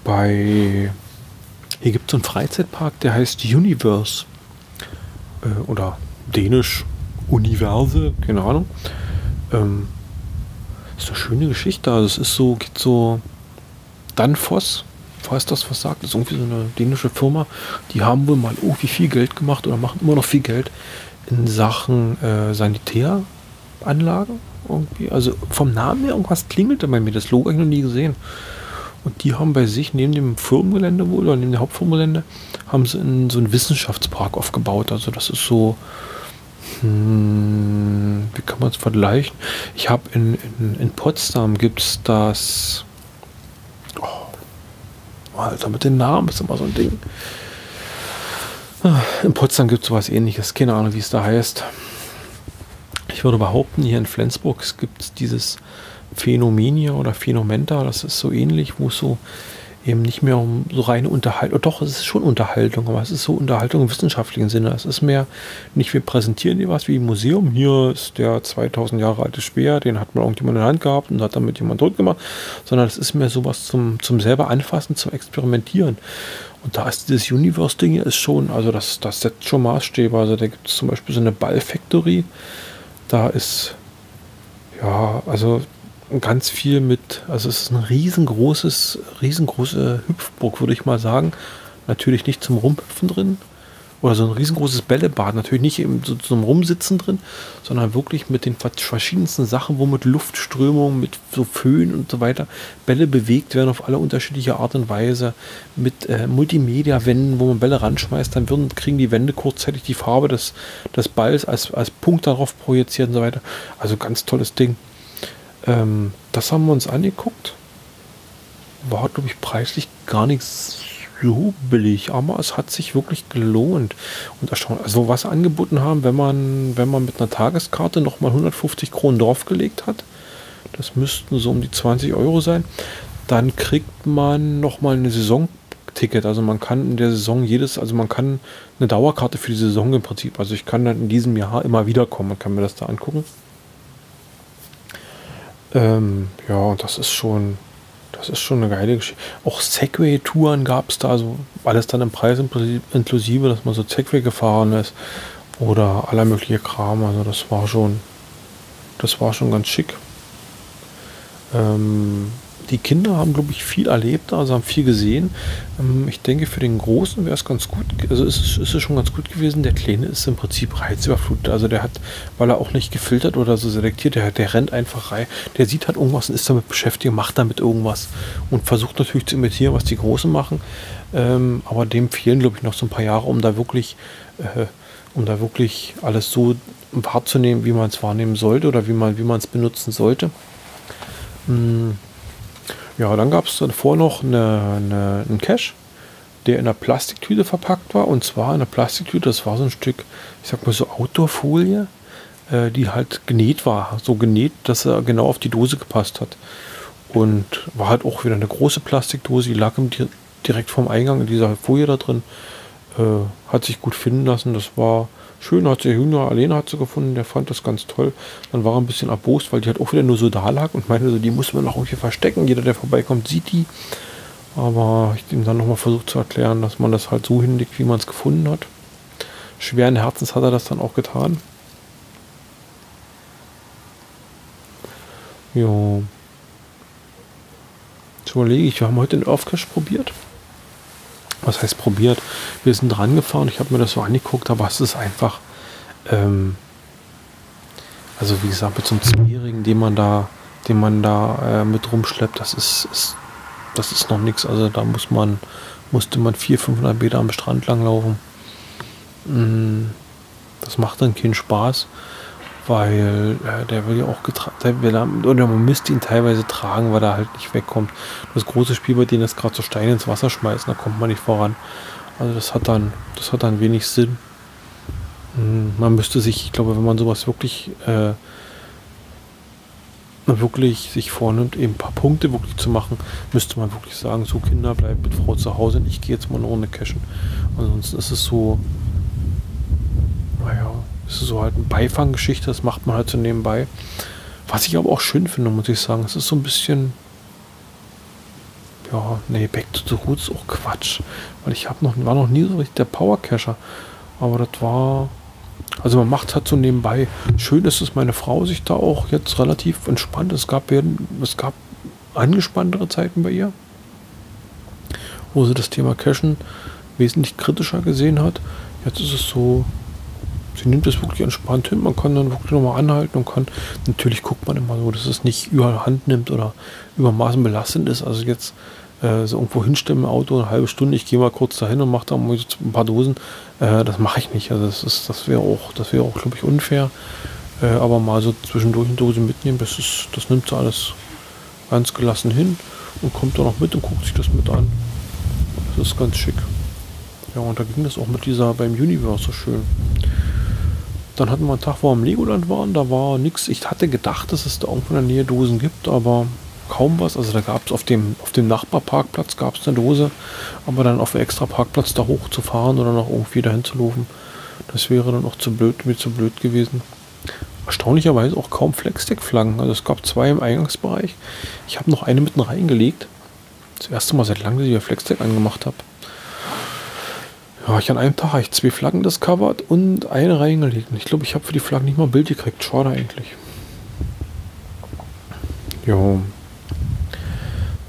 bei. Hier gibt es einen Freizeitpark, der heißt Universe. Äh, oder Dänisch Universe, keine Ahnung. Ähm, ist eine schöne Geschichte. Also es ist so, geht so. Danfoss, falls das was sagt, ist irgendwie so eine dänische Firma. Die haben wohl mal irgendwie viel Geld gemacht oder machen immer noch viel Geld in Sachen äh, Sanitäranlagen irgendwie. Also vom Namen her irgendwas klingelte bei mir. Das Logo habe ich noch nie gesehen. Und die haben bei sich neben dem Firmengelände wohl oder neben dem Hauptfirmengelände haben sie in so einen Wissenschaftspark aufgebaut. Also das ist so, hm, wie kann man es vergleichen? Ich habe in, in, in Potsdam gibt es das, oh, Alter, mit den Namen ist immer so ein Ding. Ah, in Potsdam gibt es sowas ähnliches, keine Ahnung, wie es da heißt. Ich würde behaupten, hier in Flensburg gibt es dieses Phänomenia oder Phänomenta, das ist so ähnlich, wo es so eben nicht mehr um so reine Unterhaltung, doch, es ist schon Unterhaltung, aber es ist so Unterhaltung im wissenschaftlichen Sinne. Es ist mehr, nicht wir präsentieren dir was wie im Museum. Hier ist der 2000 Jahre alte Speer, den hat mal irgendjemand in der Hand gehabt und hat damit jemand tot gemacht, sondern es ist mehr sowas zum, zum selber anfassen, zum Experimentieren. Und da ist dieses Universe-Ding ist schon, also das, das setzt schon Maßstäbe. Also da gibt es zum Beispiel so eine Ball-Factory, da ist, Ja, also ganz viel mit, also es ist ein riesengroßes, riesengroße Hüpfburg, würde ich mal sagen. Natürlich nicht zum Rumhüpfen drin, oder so ein riesengroßes Bällebad, natürlich nicht im, so zum Rumsitzen drin, sondern wirklich mit den verschiedensten Sachen, wo mit Luftströmung, mit so Föhn und so weiter Bälle bewegt werden auf alle unterschiedliche Art und Weise, mit äh, Multimedia-Wänden, wo man Bälle ranschmeißt, dann würden, kriegen die Wände kurzzeitig die Farbe des, des Balls als, als Punkt darauf projiziert und so weiter. Also ganz tolles Ding. Ähm, das haben wir uns angeguckt. War, glaube ich, preislich gar nichts so billig, aber es hat sich wirklich gelohnt. Und erstaunlich, also was sie angeboten haben, wenn man, wenn man mit einer Tageskarte nochmal 150 Kronen draufgelegt hat, das müssten so um die 20 Euro sein, dann kriegt man nochmal eine Saisonticket. Also man kann in der Saison jedes, also man kann eine Dauerkarte für die Saison im Prinzip. Also ich kann dann in diesem Jahr immer wieder kommen und kann mir das da angucken. Ähm, ja, und das ist schon, das ist schon eine geile Geschichte. Auch Segway-Touren gab es da, also alles dann im Preis inklusive, dass man so Segway gefahren ist oder aller mögliche Kram. Also das war schon, das war schon ganz schick. Ähm, die Kinder haben, glaube ich, viel erlebt, also haben viel gesehen. Ähm, ich denke, für den Großen wäre es ganz gut, also ist es, ist es schon ganz gut gewesen. Der Kleine ist im Prinzip reizüberflutet. Also der hat, weil er auch nicht gefiltert oder so selektiert, der, der rennt einfach rein. Der sieht halt irgendwas und ist damit beschäftigt, macht damit irgendwas und versucht natürlich zu imitieren, was die Großen machen. Ähm, aber dem fehlen, glaube ich, noch so ein paar Jahre, um da wirklich, äh, um da wirklich alles so wahrzunehmen, wie man es wahrnehmen sollte oder wie man es benutzen sollte. Hm ja, dann gab es davor noch eine, eine, einen Cache, der in einer Plastiktüte verpackt war. Und zwar in einer Plastiktüte, das war so ein Stück, ich sag mal so Outdoor-Folie, äh, die halt genäht war. So genäht, dass er genau auf die Dose gepasst hat. Und war halt auch wieder eine große Plastikdose, die lag direkt vom Eingang in dieser Folie da drin. Äh, hat sich gut finden lassen. Das war schön, hat der Junior alleine hat sie gefunden, der fand das ganz toll. Dann war er ein bisschen erbost, weil die halt auch wieder nur so da lag und meinte so, die muss man noch irgendwie verstecken. Jeder, der vorbeikommt, sieht die. Aber ich ihm dann nochmal versucht zu erklären, dass man das halt so hinlegt, wie man es gefunden hat. Schweren Herzens hat er das dann auch getan. Ja. Jetzt überlege ich, wir haben heute den Earthcache probiert was heißt probiert? Wir sind dran gefahren, ich habe mir das so angeguckt, aber es ist einfach, ähm, also wie gesagt, mit so einem Zweijährigen, den man da, den man da äh, mit rumschleppt, das ist, ist das ist noch nichts. Also da muss man, musste man 400, 500 Meter am Strand lang laufen. Mm, das macht dann keinen Spaß weil äh, der will ja auch getragen, oder man müsste ihn teilweise tragen, weil er halt nicht wegkommt. Das große Spiel bei denen ist gerade so Steine ins Wasser schmeißen, da kommt man nicht voran. Also das hat dann, das hat dann wenig Sinn. Hm, man müsste sich, ich glaube, wenn man sowas wirklich, äh, wirklich sich vornimmt, eben ein paar Punkte wirklich zu machen, müsste man wirklich sagen, so Kinder, bleibt mit Frau zu Hause und ich gehe jetzt mal ohne Cashen. Ansonsten ist es so, das ist so halt eine Beifanggeschichte, das macht man halt so nebenbei. Was ich aber auch schön finde, muss ich sagen, es ist so ein bisschen. Ja, nee, Back to the Roots auch Quatsch. Weil ich noch, war noch nie so richtig der Powercacher. Aber das war. Also man macht halt so nebenbei. Schön ist es, meine Frau sich da auch jetzt relativ entspannt. Es gab, es gab angespanntere Zeiten bei ihr, wo sie das Thema Cashen wesentlich kritischer gesehen hat. Jetzt ist es so, sie nimmt es wirklich entspannt hin. Man kann dann wirklich nochmal anhalten und kann, natürlich guckt man immer so, dass es nicht überhand nimmt oder übermaßen belastend ist. Also jetzt äh, so irgendwo hinstellen im Auto, eine halbe Stunde, ich gehe mal kurz dahin und mache da ein paar Dosen. Äh, das mache ich nicht. Also das ist, das wäre auch, das wäre auch, glaube ich, unfair. Äh, aber mal so zwischendurch eine Dose mitnehmen, das ist, das nimmt sie alles ganz gelassen hin und kommt da noch mit und guckt sich das mit an. Das ist ganz schick. Ja, und da ging das auch mit dieser beim Universe so schön. Dann hatten wir einen Tag, wo wir im Legoland waren, da war nichts. Ich hatte gedacht, dass es da irgendwo in der Nähe Dosen gibt, aber kaum was. Also da gab es auf dem, auf dem Nachbarparkplatz gab es eine Dose, aber dann auf dem extra Parkplatz da hochzufahren oder noch irgendwie dahin zu laufen, das wäre dann auch zu blöd, mir zu blöd gewesen. Erstaunlicherweise auch kaum Flexdeck-Flaggen. Also es gab zwei im Eingangsbereich. Ich habe noch eine mitten reingelegt. Das erste Mal seit langem, dass ich wieder Flexdeck angemacht habe. Ja, ich an einem Tag habe ich zwei Flaggen discovered und eine reingelegt. Ich glaube, ich habe für die Flaggen nicht mal ein Bild gekriegt. Schade eigentlich. Ja.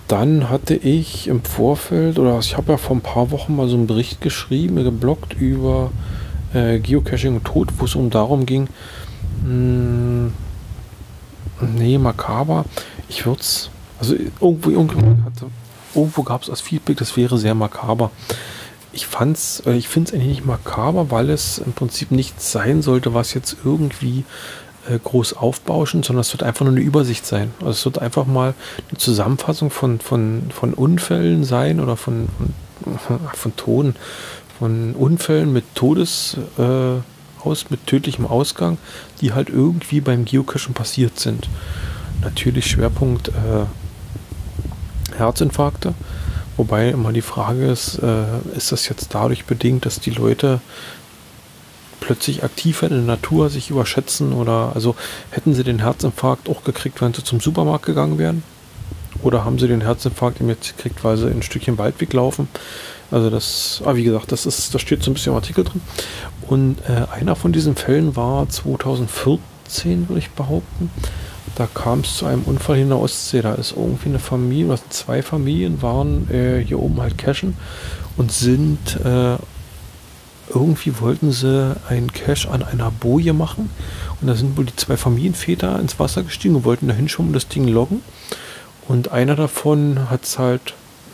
Dann hatte ich im Vorfeld, oder ich habe ja vor ein paar Wochen mal so einen Bericht geschrieben, geblockt über äh, Geocaching und Tod, wo es um darum ging, mh, hm, nee, makaber. Ich würde es, also irgendwo, irgendwo, irgendwo gab es als Feedback, das wäre sehr makaber. Ich fand's, äh, ich finde es eigentlich nicht makaber, weil es im Prinzip nichts sein sollte, was jetzt irgendwie äh, groß aufbauschen, sondern es wird einfach nur eine Übersicht sein. Also es wird einfach mal eine Zusammenfassung von, von, von Unfällen sein oder von, von, von Toten, von Unfällen mit Todes äh, aus, mit tödlichem Ausgang, die halt irgendwie beim Geocachen passiert sind. Natürlich Schwerpunkt äh, Herzinfarkte, wobei immer die Frage ist, äh, ist das jetzt dadurch bedingt, dass die Leute plötzlich aktiver in der Natur sich überschätzen oder also hätten sie den Herzinfarkt auch gekriegt, wenn sie zum Supermarkt gegangen wären? Oder haben sie den Herzinfarkt jetzt gekriegt, weil sie ein Stückchen Waldweg laufen? Also das, ah, wie gesagt, das ist, das steht so ein bisschen im Artikel drin. Und äh, einer von diesen Fällen war 2014, würde ich behaupten. Da kam es zu einem Unfall in der Ostsee. Da ist irgendwie eine Familie, oder zwei Familien waren äh, hier oben halt cashen und sind äh, irgendwie wollten sie einen Cache an einer Boje machen. Und da sind wohl die zwei Familienväter ins Wasser gestiegen und wollten da hinschwimmen und das Ding loggen. Und einer davon hat es halt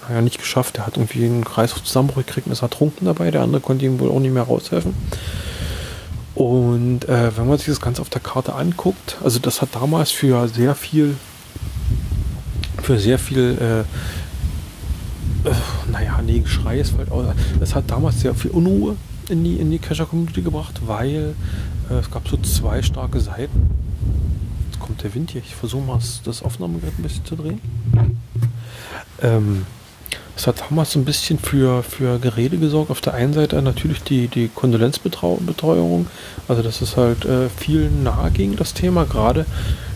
naja, nicht geschafft. Der hat irgendwie einen Kreislaufzusammenbruch gekriegt und ist ertrunken dabei. Der andere konnte ihm wohl auch nicht mehr raushelfen. Und äh, wenn man sich das Ganze auf der Karte anguckt, also das hat damals für sehr viel, für sehr viel, äh, äh, naja, nee, Geschrei ist halt, das hat damals sehr viel Unruhe in die, in die Cacher-Community gebracht, weil äh, es gab so zwei starke Seiten. Jetzt kommt der Wind hier. Ich versuche mal das Aufnahmegerät ein bisschen zu drehen. Ähm, es hat damals so ein bisschen für, für Gerede gesorgt. Auf der einen Seite natürlich die, die Kondolenzbetreuung, also dass es halt äh, viel nahe ging, das Thema. Gerade,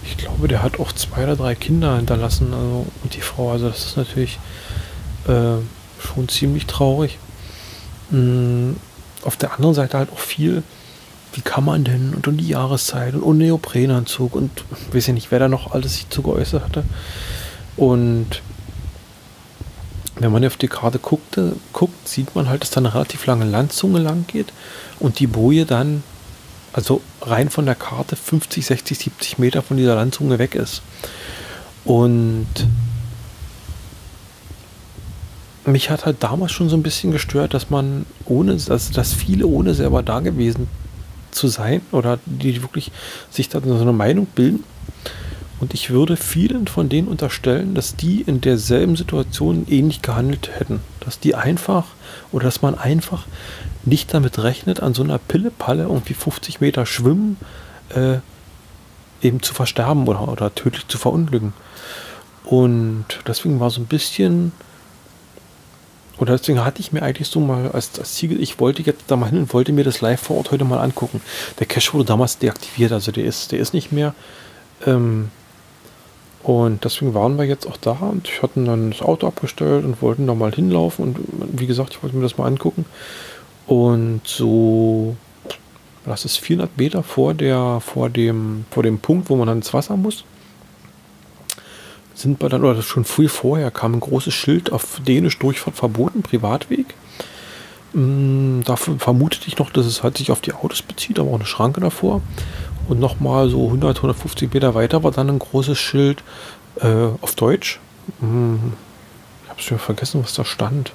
ich glaube, der hat auch zwei oder drei Kinder hinterlassen, also und die Frau. Also das ist natürlich äh, schon ziemlich traurig. Mhm. Auf der anderen Seite halt auch viel, wie kann man denn und um die Jahreszeit und ohne Neoprenanzug und weiß ja nicht, wer da noch alles sich zu geäußert hatte. Und wenn man auf die Karte guckte, guckt, sieht man halt, dass da eine relativ lange Landzunge lang geht und die Boje dann, also rein von der Karte, 50, 60, 70 Meter von dieser Landzunge weg ist. Und mich hat halt damals schon so ein bisschen gestört, dass man ohne, also dass viele ohne selber da gewesen zu sein oder die wirklich sich da so eine Meinung bilden, und ich würde vielen von denen unterstellen, dass die in derselben Situation ähnlich gehandelt hätten. Dass die einfach oder dass man einfach nicht damit rechnet, an so einer Pillepalle irgendwie 50 Meter schwimmen, äh, eben zu versterben oder, oder tödlich zu verunglücken. Und deswegen war so ein bisschen, oder deswegen hatte ich mir eigentlich so mal als, als Ziel, ich wollte jetzt da mal hin und wollte mir das live vor Ort heute mal angucken. Der Cache wurde damals deaktiviert, also der ist, der ist nicht mehr. Ähm, und deswegen waren wir jetzt auch da und ich hatten dann das Auto abgestellt und wollten da mal hinlaufen. Und wie gesagt, ich wollte mir das mal angucken. Und so, das ist 400 Meter vor, der, vor, dem, vor dem Punkt, wo man dann ins Wasser muss. Sind wir dann, oder schon früh vorher, kam ein großes Schild auf Dänisch Durchfahrt verboten, Privatweg. Mm, dafür vermutete ich noch, dass es halt sich auf die Autos bezieht, aber auch eine Schranke davor. Und nochmal so 100, 150 Meter weiter war dann ein großes Schild äh, auf Deutsch. Hm, ich habe schon vergessen, was da stand.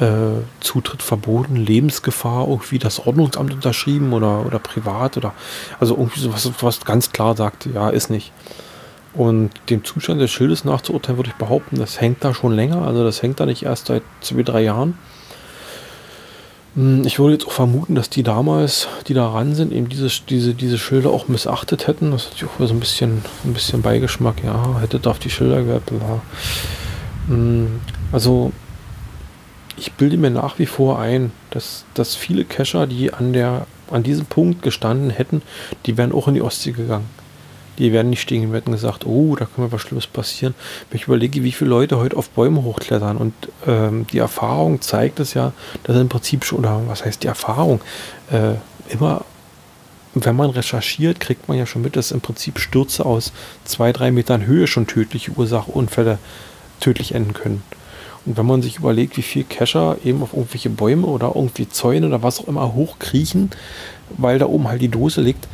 Äh, Zutritt verboten, Lebensgefahr, irgendwie das Ordnungsamt unterschrieben oder, oder privat oder also irgendwie sowas, was ganz klar sagt, ja, ist nicht. Und dem Zustand des Schildes nachzuurteilen, würde ich behaupten, das hängt da schon länger. Also das hängt da nicht erst seit zwei, drei Jahren. Hm, ich würde jetzt auch vermuten, dass die damals, die da ran sind, eben diese, diese, diese Schilder auch missachtet hätten. Das hat auch so ein bisschen, ein bisschen Beigeschmack. Ja, hätte da auf die Schilder gehabt. Bla. Hm, also, ich bilde mir nach wie vor ein, dass, dass viele Cacher, die an, der, an diesem Punkt gestanden hätten, die wären auch in die Ostsee gegangen die werden nicht stehen und gesagt, oh, da kann mir was Schlimmes passieren. Wenn ich überlege, wie viele Leute heute auf Bäume hochklettern und ähm, die Erfahrung zeigt es ja, dass im Prinzip schon, oder was heißt die Erfahrung, äh, immer wenn man recherchiert, kriegt man ja schon mit, dass im Prinzip Stürze aus zwei, drei Metern Höhe schon tödliche Ursachenunfälle tödlich enden können. Und wenn man sich überlegt, wie viel Kescher eben auf irgendwelche Bäume oder irgendwie Zäune oder was auch immer hochkriechen, weil da oben halt die Dose liegt,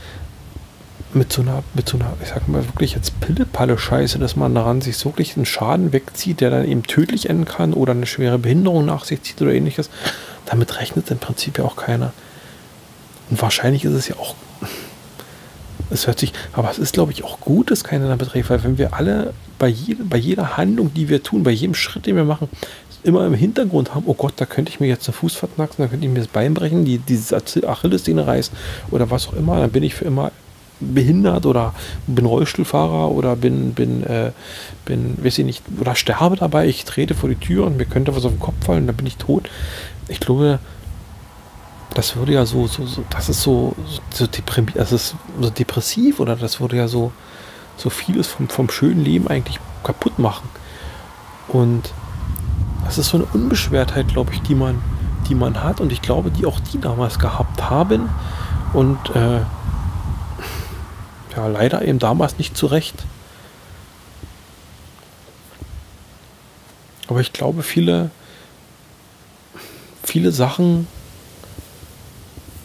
mit so einer, mit so einer, ich sag mal wirklich jetzt Pillepalle-Scheiße, dass man daran sich wirklich einen Schaden wegzieht, der dann eben tödlich enden kann oder eine schwere Behinderung nach sich zieht oder ähnliches, damit rechnet im Prinzip ja auch keiner. Und wahrscheinlich ist es ja auch es hört sich, aber es ist, glaube ich, auch gut, dass keiner damit redet, weil wenn wir alle bei, jede, bei jeder Handlung, die wir tun, bei jedem Schritt, den wir machen, immer im Hintergrund haben, oh Gott, da könnte ich mir jetzt den Fuß verknacksen, da könnte ich mir das Bein brechen, die, diese Achillessehne reißen oder was auch immer, dann bin ich für immer behindert oder bin Rollstuhlfahrer oder bin, bin, äh, bin, weiß ich nicht, oder sterbe dabei, ich trete vor die Tür und mir könnte was auf den Kopf fallen, dann bin ich tot. Ich glaube, das würde ja so, so, so das ist so, so, das ist so depressiv oder das würde ja so, so vieles vom, vom schönen Leben eigentlich kaputt machen. Und das ist so eine Unbeschwertheit, glaube ich, die man, die man hat und ich glaube, die auch die damals gehabt haben und äh, ja, leider eben damals nicht zurecht. Aber ich glaube, viele, viele Sachen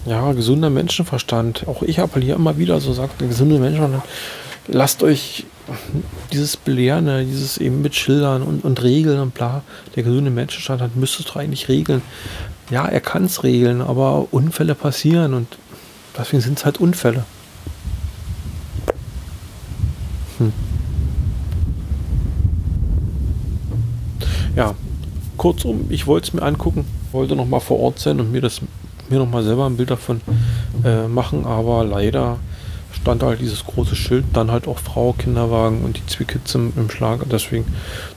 ja, gesunder Menschenverstand. Auch ich appelliere immer wieder, so sagt der gesunde Menschenverstand, lasst euch dieses Belehren, ne, dieses eben mit Schildern und, und Regeln und bla, der gesunde Menschenverstand hat, müsste es doch eigentlich regeln. Ja, er kann es regeln, aber Unfälle passieren und deswegen sind es halt Unfälle. Hm. Ja, kurzum, ich wollte es mir angucken, wollte noch mal vor Ort sein und mir das mir noch mal selber ein Bild davon äh, machen, aber leider stand halt dieses große Schild, dann halt auch Frau, Kinderwagen und die Zwickitze im, im Schlag. Deswegen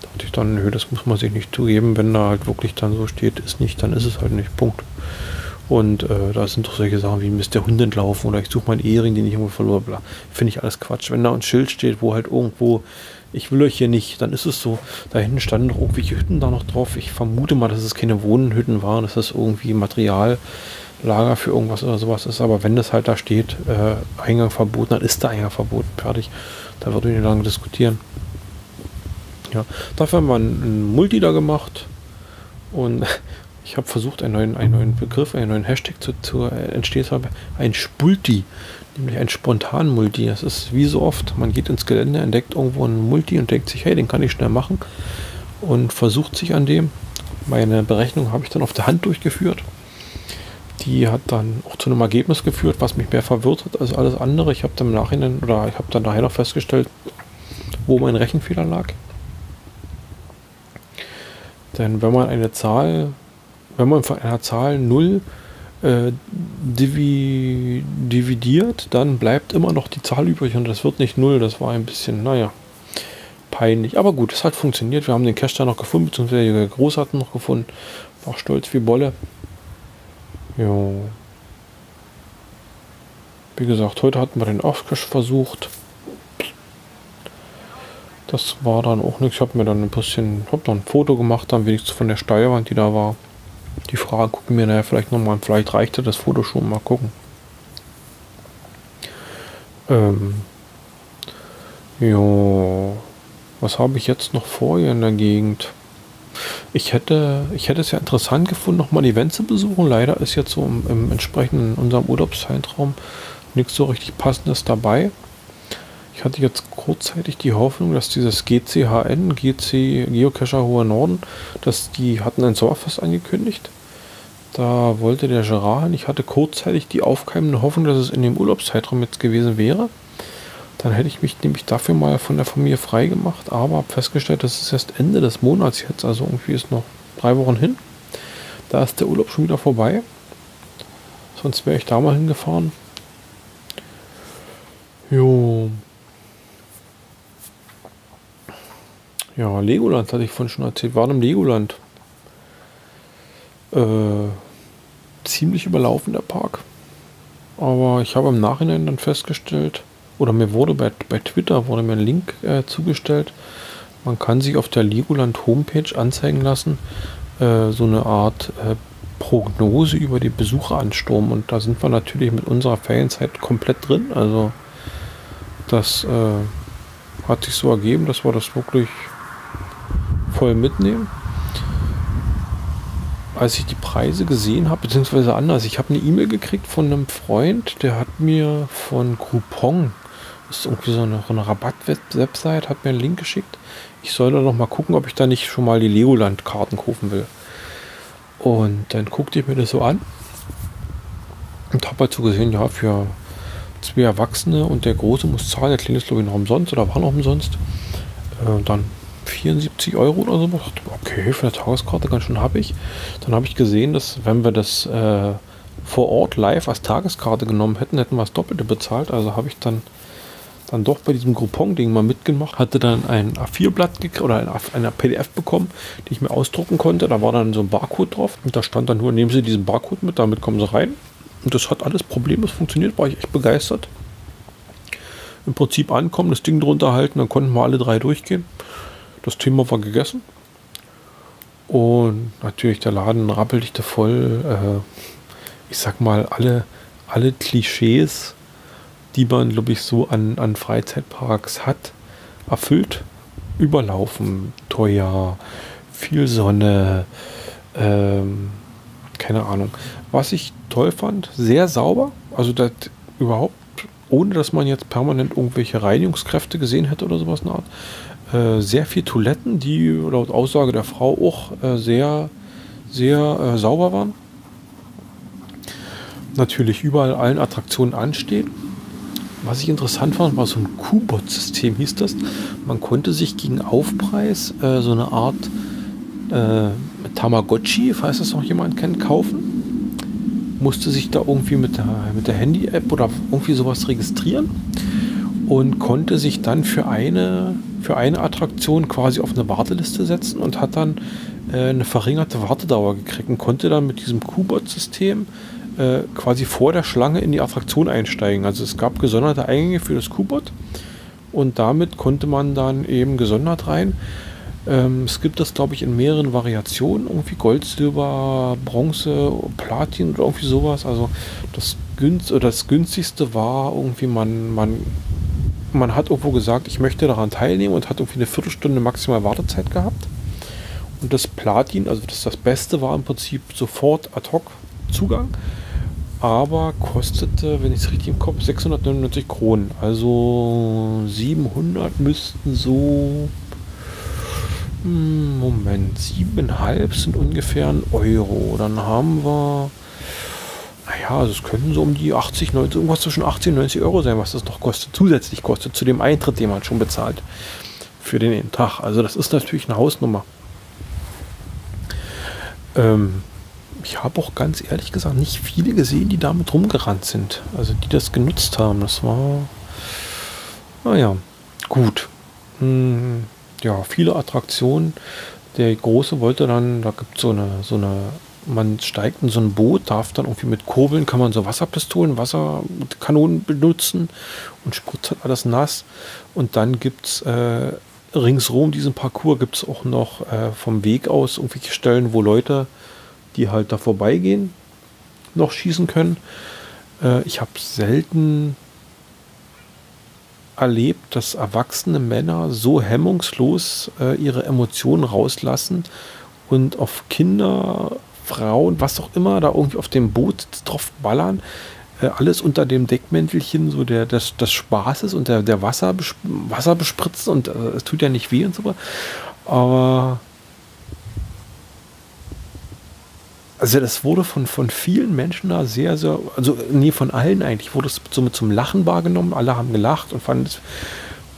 dachte ich dann, nö, das muss man sich nicht zugeben. Wenn da halt wirklich dann so steht, ist nicht, dann ist es halt nicht. Punkt. Und äh, da sind doch solche Sachen wie Mist der Hund entlaufen oder ich suche meinen Ehering, den ich irgendwo verloren habe. Finde ich alles Quatsch. Wenn da ein Schild steht, wo halt irgendwo, ich will euch hier nicht, dann ist es so. Da hinten standen noch irgendwelche Hütten da noch drauf. Ich vermute mal, dass es keine Wohnhütten waren, dass das irgendwie Material Lager für irgendwas oder sowas ist. Aber wenn das halt da steht, äh, Eingang verboten, dann ist der Eingang verboten. Fertig. Da wird nicht lange diskutieren. Ja, dafür haben wir einen Multi da gemacht und ich habe versucht, einen neuen, einen neuen Begriff, einen neuen Hashtag zu, zu äh, entstehen zu. Ein Spulti, nämlich ein spontan Multi. Das ist wie so oft, man geht ins Gelände, entdeckt irgendwo einen Multi und denkt sich, hey, den kann ich schnell machen und versucht sich an dem. Meine Berechnung habe ich dann auf der Hand durchgeführt die hat dann auch zu einem Ergebnis geführt, was mich mehr verwirrt hat als alles andere. Ich habe dann im Nachhinein oder ich habe dann nachher noch festgestellt, wo mein Rechenfehler lag. Denn wenn man eine Zahl, wenn man von einer Zahl 0 äh, divi dividiert, dann bleibt immer noch die Zahl übrig und das wird nicht 0. Das war ein bisschen, naja, peinlich. Aber gut, es hat funktioniert. Wir haben den Cache da noch gefunden, beziehungsweise der Groß hat noch gefunden. War stolz wie Bolle. Jo. Wie gesagt, heute hatten wir den Aufcash versucht. Das war dann auch nichts. Ich habe mir dann ein bisschen, habe dann ein Foto gemacht, dann wenigstens von der Steilwand, die da war. Die Frage gucken wir nachher vielleicht nochmal Vielleicht reichte das Foto schon. Mal gucken. Ähm. Jo. Was habe ich jetzt noch vor hier in der Gegend? Ich hätte, ich hätte es ja interessant gefunden, nochmal ein Event zu besuchen. Leider ist jetzt so im, im entsprechenden unserem Urlaubszeitraum nichts so richtig Passendes dabei. Ich hatte jetzt kurzzeitig die Hoffnung, dass dieses GCHN, GC Geocacher Hohe Norden, dass die hatten ein Sommerfest angekündigt. Da wollte der Gerard. Ich hatte kurzzeitig die aufkeimende Hoffnung, dass es in dem Urlaubszeitraum jetzt gewesen wäre. Dann hätte ich mich nämlich dafür mal von der Familie frei gemacht, aber habe festgestellt, das ist erst Ende des Monats jetzt, also irgendwie ist noch drei Wochen hin. Da ist der Urlaub schon wieder vorbei. Sonst wäre ich da mal hingefahren. Jo. Ja, Legoland hatte ich vorhin schon erzählt. War im Legoland. Äh, ziemlich überlaufen der Park. Aber ich habe im Nachhinein dann festgestellt, oder mir wurde bei, bei Twitter wurde mir ein Link äh, zugestellt. Man kann sich auf der Legoland Homepage anzeigen lassen, äh, so eine Art äh, Prognose über die Besucheransturm und da sind wir natürlich mit unserer Ferienzeit komplett drin. Also das äh, hat sich so ergeben, dass wir das wirklich voll mitnehmen. Als ich die Preise gesehen habe, beziehungsweise anders, ich habe eine E-Mail gekriegt von einem Freund, der hat mir von Groupon, das ist irgendwie so eine, so eine Rabatt-Website, hat mir einen Link geschickt. Ich soll da noch mal gucken, ob ich da nicht schon mal die Legoland-Karten kaufen will. Und dann guckte ich mir das so an und habe halt so gesehen, ja, für zwei Erwachsene und der Große muss zahlen, der Kleine ist glaube ich noch umsonst oder war noch umsonst. Äh, dann 74 Euro oder so. Okay, für eine Tageskarte ganz schön habe ich. Dann habe ich gesehen, dass wenn wir das äh, vor Ort live als Tageskarte genommen hätten, hätten wir das Doppelte bezahlt. Also habe ich dann dann doch bei diesem Groupon-Ding mal mitgemacht, hatte dann ein A4-Blatt oder ein, eine PDF bekommen, die ich mir ausdrucken konnte. Da war dann so ein Barcode drauf und da stand dann nur, nehmen Sie diesen Barcode mit, damit kommen Sie rein. Und das hat alles problemlos funktioniert, war ich echt begeistert. Im Prinzip ankommen, das Ding drunter halten, dann konnten wir alle drei durchgehen. Das Thema war gegessen. Und natürlich der Laden rappelte voll. Äh, ich sag mal, alle, alle Klischees, die man, glaube ich, so an, an Freizeitparks hat, erfüllt. Überlaufen, teuer, viel Sonne, ähm, keine Ahnung. Was ich toll fand, sehr sauber. Also das überhaupt, ohne dass man jetzt permanent irgendwelche Reinigungskräfte gesehen hätte oder sowas in Art. Äh, sehr viel Toiletten, die laut Aussage der Frau auch äh, sehr, sehr äh, sauber waren. Natürlich überall allen Attraktionen anstehen. Was ich interessant fand, war so ein Q-Bot-System, hieß das. Man konnte sich gegen Aufpreis äh, so eine Art äh, Tamagotchi, falls das noch jemand kennt, kaufen. Musste sich da irgendwie mit der, mit der Handy-App oder irgendwie sowas registrieren und konnte sich dann für eine, für eine Attraktion quasi auf eine Warteliste setzen und hat dann äh, eine verringerte Wartedauer gekriegt und konnte dann mit diesem Q-Bot-System äh, quasi vor der Schlange in die Attraktion einsteigen. Also es gab gesonderte Eingänge für das Q-Bot und damit konnte man dann eben gesondert rein. Ähm, es gibt das, glaube ich, in mehreren Variationen. Irgendwie Gold, Silber, Bronze, Platin oder irgendwie sowas. Also das, günst, oder das günstigste war irgendwie, man, man, man hat irgendwo gesagt, ich möchte daran teilnehmen und hat irgendwie eine Viertelstunde maximal Wartezeit gehabt. Und das Platin, also das, das Beste war im Prinzip sofort ad hoc Zugang. Aber kostete, wenn ich es richtig im Kopf, 699 Kronen. Also 700 müssten so hm, Moment, siebeneinhalb sind ungefähr ein Euro. Dann haben wir, naja, also es könnten so um die 80, 90, irgendwas zwischen 80 und 90 Euro sein, was das noch kostet, zusätzlich kostet zu dem Eintritt, den man schon bezahlt für den Tag. Also das ist natürlich eine Hausnummer. Ähm, ich habe auch ganz ehrlich gesagt nicht viele gesehen, die damit rumgerannt sind. Also die das genutzt haben. Das war, naja, gut. Hm, ja, viele Attraktionen. Der Große wollte dann, da gibt es so eine, so eine, man steigt in so ein Boot, darf dann irgendwie mit Kurbeln, kann man so Wasserpistolen, Wasserkanonen benutzen und spritzt halt alles nass. Und dann gibt es äh, ringsrum diesen Parcours gibt es auch noch äh, vom Weg aus irgendwelche Stellen, wo Leute, die halt da vorbeigehen, noch schießen können. Äh, ich habe selten erlebt, dass erwachsene Männer so hemmungslos äh, ihre Emotionen rauslassen und auf Kinder, Frauen, was auch immer, da irgendwie auf dem Boot drauf ballern. Äh, alles unter dem Deckmäntelchen so der, des, des Spaßes und der, der Wasser, Wasser bespritzen und äh, es tut ja nicht weh und so. Aber also das wurde von, von vielen Menschen da sehr, sehr, also nee, von allen eigentlich, wurde es so mit zum Lachen wahrgenommen. Alle haben gelacht und fanden es,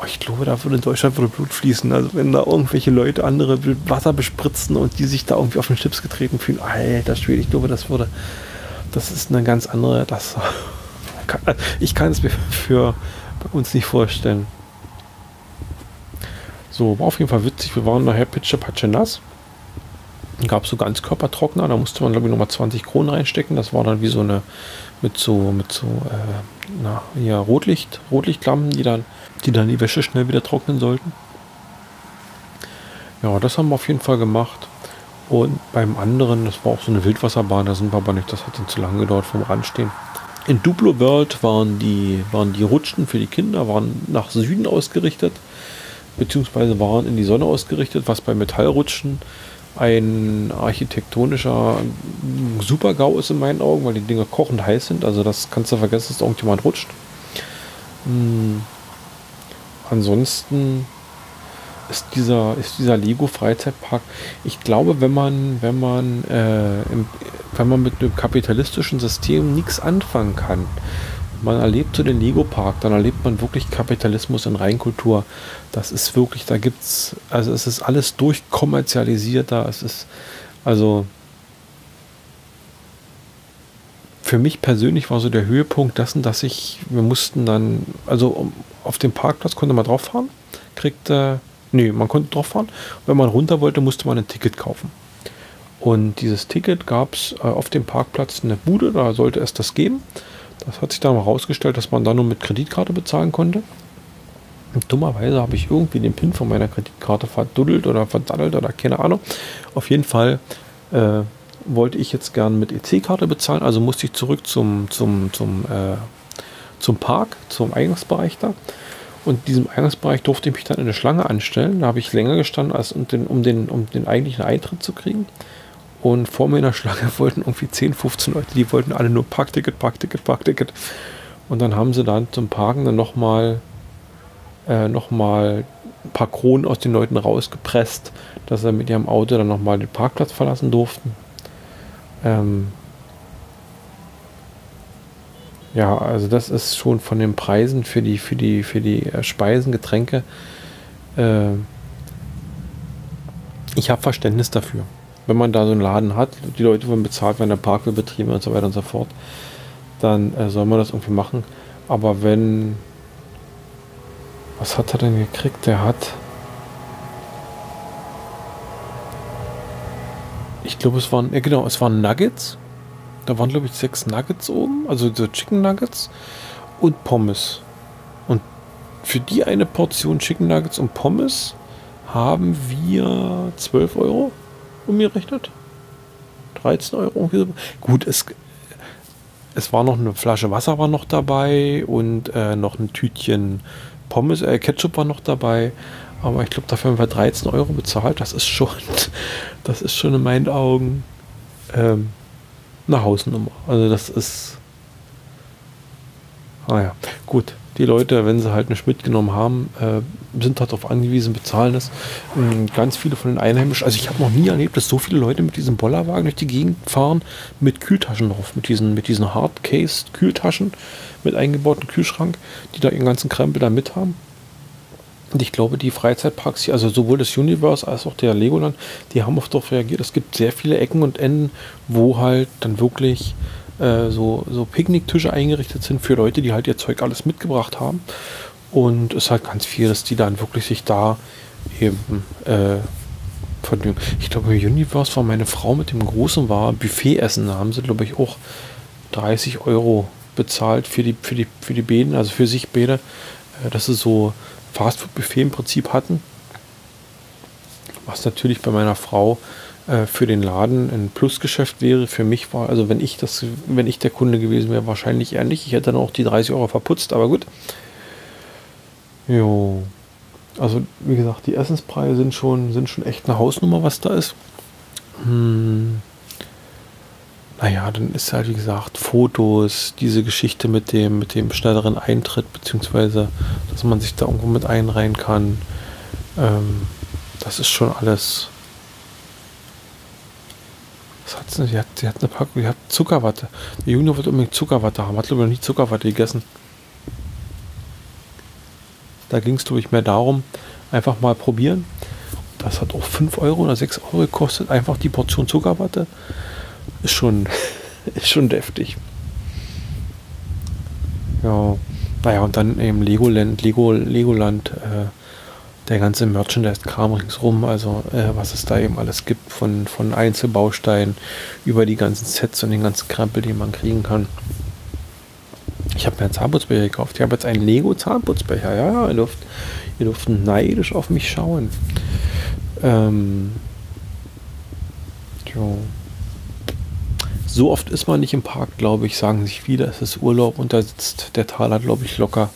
ich glaube, da würde in Deutschland würde Blut fließen. Also wenn da irgendwelche Leute andere Wasser bespritzen und die sich da irgendwie auf den Chips getreten fühlen, alter Schwede, ich glaube, das würde, das ist eine ganz andere, das, ich kann es mir für uns nicht vorstellen. So, war auf jeden Fall witzig. Wir waren nachher pitche patsche nass gab so Ganzkörpertrockner, da musste man glaube ich nochmal 20 Kronen reinstecken. Das war dann wie so eine mit so mit so äh, na, ja, Rotlicht, Rotlichtlampen, die dann, die dann die Wäsche schnell wieder trocknen sollten. Ja, das haben wir auf jeden Fall gemacht. Und beim anderen, das war auch so eine Wildwasserbahn, da sind wir aber nicht, das hat dann zu lange gedauert vom Rand stehen. In Duplo World waren die, waren die Rutschen für die Kinder, waren nach Süden ausgerichtet, beziehungsweise waren in die Sonne ausgerichtet, was bei Metallrutschen ein architektonischer Super-GAU ist in meinen Augen, weil die Dinge kochend heiß sind. Also das kannst du vergessen, dass irgendjemand rutscht. Hm. Ansonsten ist dieser, ist dieser Lego Freizeitpark. Ich glaube, wenn man, wenn man, äh, im, wenn man mit dem kapitalistischen System nichts anfangen kann, man erlebt so den Lego Park, dann erlebt man wirklich Kapitalismus in Reinkultur. Das ist wirklich, da gibt's, also es ist alles durchkommerzialisiert da. Es ist, also für mich persönlich war so der Höhepunkt dessen, dass ich, wir mussten dann, also auf dem Parkplatz konnte man drauf fahren, kriegte Nee, man konnte drauf fahren. Wenn man runter wollte, musste man ein Ticket kaufen. Und dieses Ticket gab es äh, auf dem Parkplatz in der Bude, da sollte es das geben. Das hat sich dann herausgestellt, dass man da nur mit Kreditkarte bezahlen konnte. Und dummerweise habe ich irgendwie den PIN von meiner Kreditkarte verduddelt oder verdaddelt oder keine Ahnung. Auf jeden Fall äh, wollte ich jetzt gern mit EC-Karte bezahlen, also musste ich zurück zum, zum, zum, äh, zum Park, zum Eingangsbereich da. Und in diesem Eingangsbereich durfte ich mich dann in eine Schlange anstellen. Da habe ich länger gestanden, als um den, um den, um den eigentlichen Eintritt zu kriegen. Und vor mir in der Schlange wollten irgendwie 10, 15 Leute, die wollten alle nur Parkticket, Parkticket, Parkticket. Und dann haben sie dann zum Parken dann nochmal äh, noch ein paar Kronen aus den Leuten rausgepresst, dass sie mit ihrem Auto dann nochmal den Parkplatz verlassen durften. Ähm, ja, also das ist schon von den Preisen für die, für die, für die äh, Speisen, Getränke. Äh, ich habe Verständnis dafür. Wenn man da so einen Laden hat, die Leute wollen bezahlt werden, der Park wird betrieben und so weiter und so fort, dann äh, soll man das irgendwie machen. Aber wenn. Was hat er denn gekriegt? Der hat. Ich glaube, es waren. Ja, genau, es waren Nuggets da waren, glaube ich, sechs Nuggets oben, also so Chicken Nuggets und Pommes. Und für die eine Portion Chicken Nuggets und Pommes haben wir 12 Euro umgerechnet. 13 Euro. Gut, es, es war noch eine Flasche Wasser war noch dabei und äh, noch ein Tütchen Pommes, äh, Ketchup war noch dabei. Aber ich glaube, dafür haben wir 13 Euro bezahlt. Das ist schon, das ist schon in meinen Augen ähm, eine Hausnummer. Also das ist. Ah ja, gut. Die Leute, wenn sie halt nicht mitgenommen haben, äh, sind halt darauf angewiesen, bezahlen es. Ähm, ganz viele von den Einheimischen, also ich habe noch nie erlebt, dass so viele Leute mit diesem Bollerwagen durch die Gegend fahren mit Kühltaschen drauf, mit diesen, mit diesen Hardcase-Kühltaschen mit eingebautem Kühlschrank, die da ihren ganzen Krempel da mit haben. Und ich glaube, die Freizeitparks hier, also sowohl das Universe als auch der Legoland, die haben oft darauf reagiert. Es gibt sehr viele Ecken und Enden, wo halt dann wirklich äh, so, so Picknicktische eingerichtet sind für Leute, die halt ihr Zeug alles mitgebracht haben. Und es ist halt ganz viel, dass die dann wirklich sich da eben äh, vergnügen. Ich glaube, im Universe war meine Frau mit dem Großen war Buffet-Essen. Da haben sie, glaube ich, auch 30 Euro bezahlt für die, für die, für die Bäden, also für sich Bäder. Äh, das ist so Fastfood-Buffet im Prinzip hatten. Was natürlich bei meiner Frau äh, für den Laden ein Plusgeschäft wäre. Für mich war, also wenn ich das, wenn ich der Kunde gewesen wäre, wahrscheinlich eher nicht. Ich hätte dann auch die 30 Euro verputzt, aber gut. Jo. Also, wie gesagt, die Essenspreise sind schon, sind schon echt eine Hausnummer, was da ist. Hm. Naja, dann ist halt, wie gesagt, Fotos, diese Geschichte mit dem, mit dem schnelleren Eintritt, beziehungsweise, dass man sich da irgendwo mit einreihen kann. Ähm, das ist schon alles. Was hat sie? Sie hat, sie hat eine Packung, sie hat Zuckerwatte. Der Junior wird unbedingt Zuckerwatte haben. Hat, glaube ich, noch nie Zuckerwatte gegessen. Da ging es, glaube ich, mehr darum, einfach mal probieren. Das hat auch 5 Euro oder 6 Euro gekostet. Einfach die Portion Zuckerwatte ist schon, ist schon deftig. Ja, naja, und dann eben Legoland, Lego, Legoland, äh, der ganze Merchandise-Kram ringsrum, also äh, was es da eben alles gibt, von, von Einzelbausteinen über die ganzen Sets und den ganzen Krempel, den man kriegen kann. Ich habe mir einen Zahnputzbecher gekauft. Ich habe jetzt einen Lego-Zahnputzbecher. Ja, ihr dürft, ihr dürft neidisch auf mich schauen. Ähm, Jo. So oft ist man nicht im Park, glaube ich, sagen sich viele, es ist Urlaub und da sitzt der Taler, glaube ich, locker.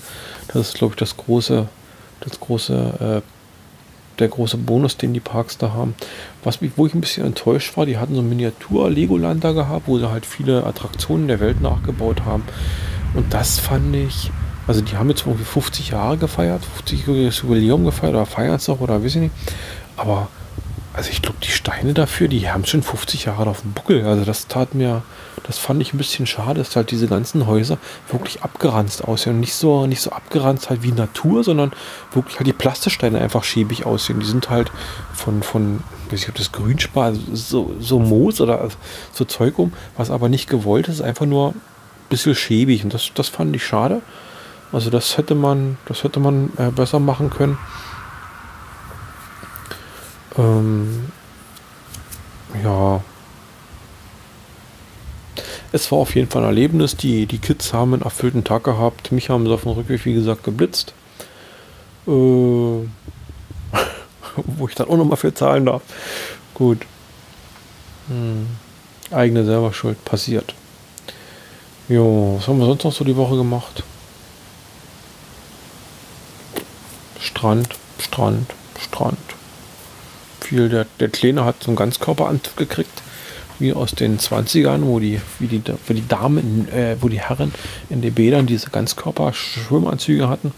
Das ist, glaube ich, das große, das große, äh, der große Bonus, den die Parks da haben. Was mich, wo ich ein bisschen enttäuscht war, die hatten so ein Miniatur-Legoland da gehabt, wo sie halt viele Attraktionen der Welt nachgebaut haben. Und das fand ich, also die haben jetzt irgendwie 50 Jahre gefeiert, 50 Jubiläum gefeiert oder feiern es noch oder weiß ich nicht. Aber also ich glaube, die Steine dafür, die haben schon 50 Jahre auf dem Buckel. Also das tat mir, das fand ich ein bisschen schade, dass halt diese ganzen Häuser wirklich abgeranzt aussehen. Und nicht so, nicht so abgeranzt halt wie Natur, sondern wirklich halt die Plastiksteine einfach schäbig aussehen. Die sind halt von, von, weiß ich ob das Grünspar, also so, so Moos oder so Zeug um, was aber nicht gewollt ist, einfach nur ein bisschen schäbig. Und das, das fand ich schade. Also das hätte man, das hätte man äh, besser machen können. Ähm, ja. Es war auf jeden Fall ein Erlebnis. Die, die Kids haben einen erfüllten Tag gehabt. Mich haben sie auf dem Rückweg, wie gesagt, geblitzt. Äh, wo ich dann auch nochmal für zahlen darf. Gut. Hm. Eigene selber schuld. Passiert. Jo, was haben wir sonst noch so die Woche gemacht? Strand, Strand, Strand viel. Der, der Kleine hat so einen Ganzkörperanzug gekriegt, wie aus den 20ern, wo die, wie die, wo die Damen, äh, wo die Herren in den Bädern diese Ganzkörper-Schwimmanzüge hatten.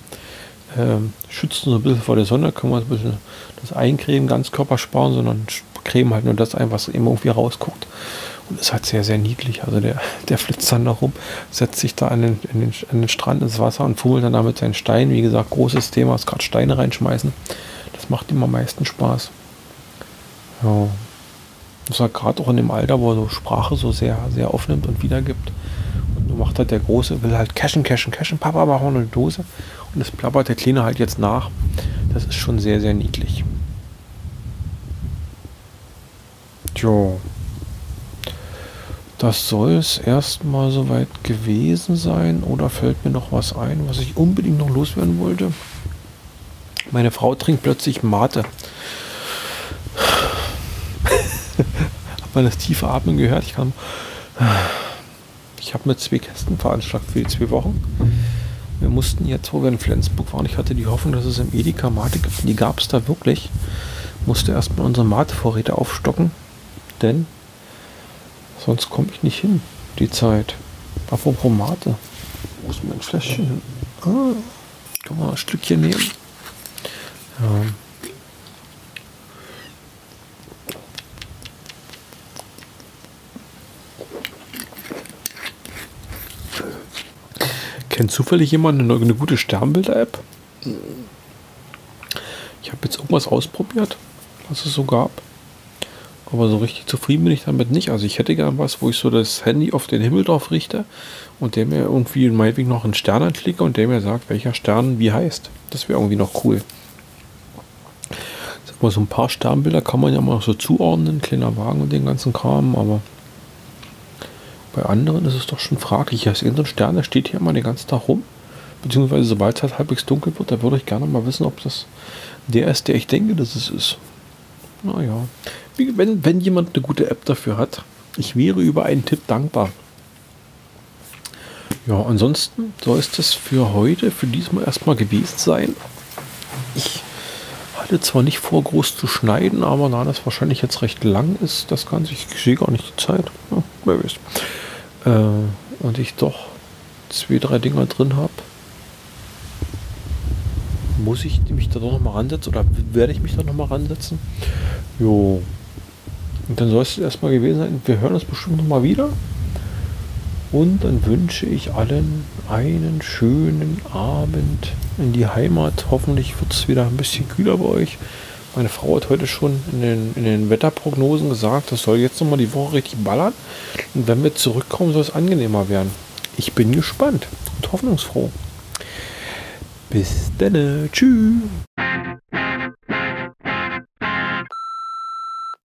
Ähm, schützen so ein bisschen vor der Sonne, können wir ein bisschen das Eincremen, Ganzkörper sparen, sondern cremen halt nur das ein, was eben irgendwie rausguckt. Und ist halt sehr, sehr niedlich. Also der, der flitzt dann da rum, setzt sich da an den, den, an den Strand ins Wasser und fummelt dann damit seinen Stein. Wie gesagt, großes Thema ist gerade Steine reinschmeißen. Das macht ihm am meisten Spaß. Ja. Das war gerade auch in dem Alter, wo er so Sprache so sehr, sehr aufnimmt und wiedergibt. Und so macht halt der Große, will halt cashen, cashen, cashen, Papa, mach mal eine Dose. Und das plappert der Kleine halt jetzt nach. Das ist schon sehr, sehr niedlich. Tjo. Das soll es erstmal soweit gewesen sein. Oder fällt mir noch was ein, was ich unbedingt noch loswerden wollte? Meine Frau trinkt plötzlich Mate. Hat man das tiefe Atmen gehört? Ich kann. Ich habe mir zwei Kästen veranschlagt für die zwei Wochen. Wir mussten jetzt, wo wir in Flensburg waren, ich hatte die Hoffnung, dass es im Edeka Mate gibt. Die gab es da wirklich. Musste erstmal unsere Mate-Vorräte aufstocken, denn sonst komme ich nicht hin, die Zeit. Apropos Mate. Wo ist mein Fläschchen? Ah, kann man ein Stückchen nehmen. Ja. Kennt zufällig jemand eine, eine gute Sternbilder-App? Ich habe jetzt irgendwas ausprobiert, was es so gab. Aber so richtig zufrieden bin ich damit nicht. Also ich hätte gern was, wo ich so das Handy auf den Himmel drauf richte und der mir irgendwie in meinetwegen noch einen Stern anklicke und der mir sagt, welcher Stern wie heißt. Das wäre irgendwie noch cool. Sag mal, so ein paar Sternbilder kann man ja mal so zuordnen, kleiner Wagen und den ganzen Kram, aber bei anderen ist es doch schon fraglich. Hier ist irgendein Stern, der steht hier immer den ganzen Tag rum. Beziehungsweise sobald es halt halbwegs dunkel wird, da würde ich gerne mal wissen, ob das der ist, der ich denke, dass es ist. Naja. Wenn, wenn jemand eine gute App dafür hat, ich wäre über einen Tipp dankbar. Ja, ansonsten soll es das für heute, für diesmal erstmal gewesen sein. Ich hatte zwar nicht vor, groß zu schneiden, aber da das wahrscheinlich jetzt recht lang ist, das Ganze, ich sehe gar nicht die Zeit. Ja, wer weiß äh, und ich doch zwei, drei Dinger drin habe, muss ich mich da doch mal ransetzen oder werde ich mich da noch mal ransetzen? Jo. Und dann soll es erstmal gewesen sein. Wir hören uns bestimmt noch mal wieder. Und dann wünsche ich allen einen schönen Abend in die Heimat. Hoffentlich wird es wieder ein bisschen kühler bei euch. Meine Frau hat heute schon in den, in den Wetterprognosen gesagt, das soll jetzt nochmal die Woche richtig ballern. Und wenn wir zurückkommen, soll es angenehmer werden. Ich bin gespannt und hoffnungsfroh. Bis dann. Tschüss.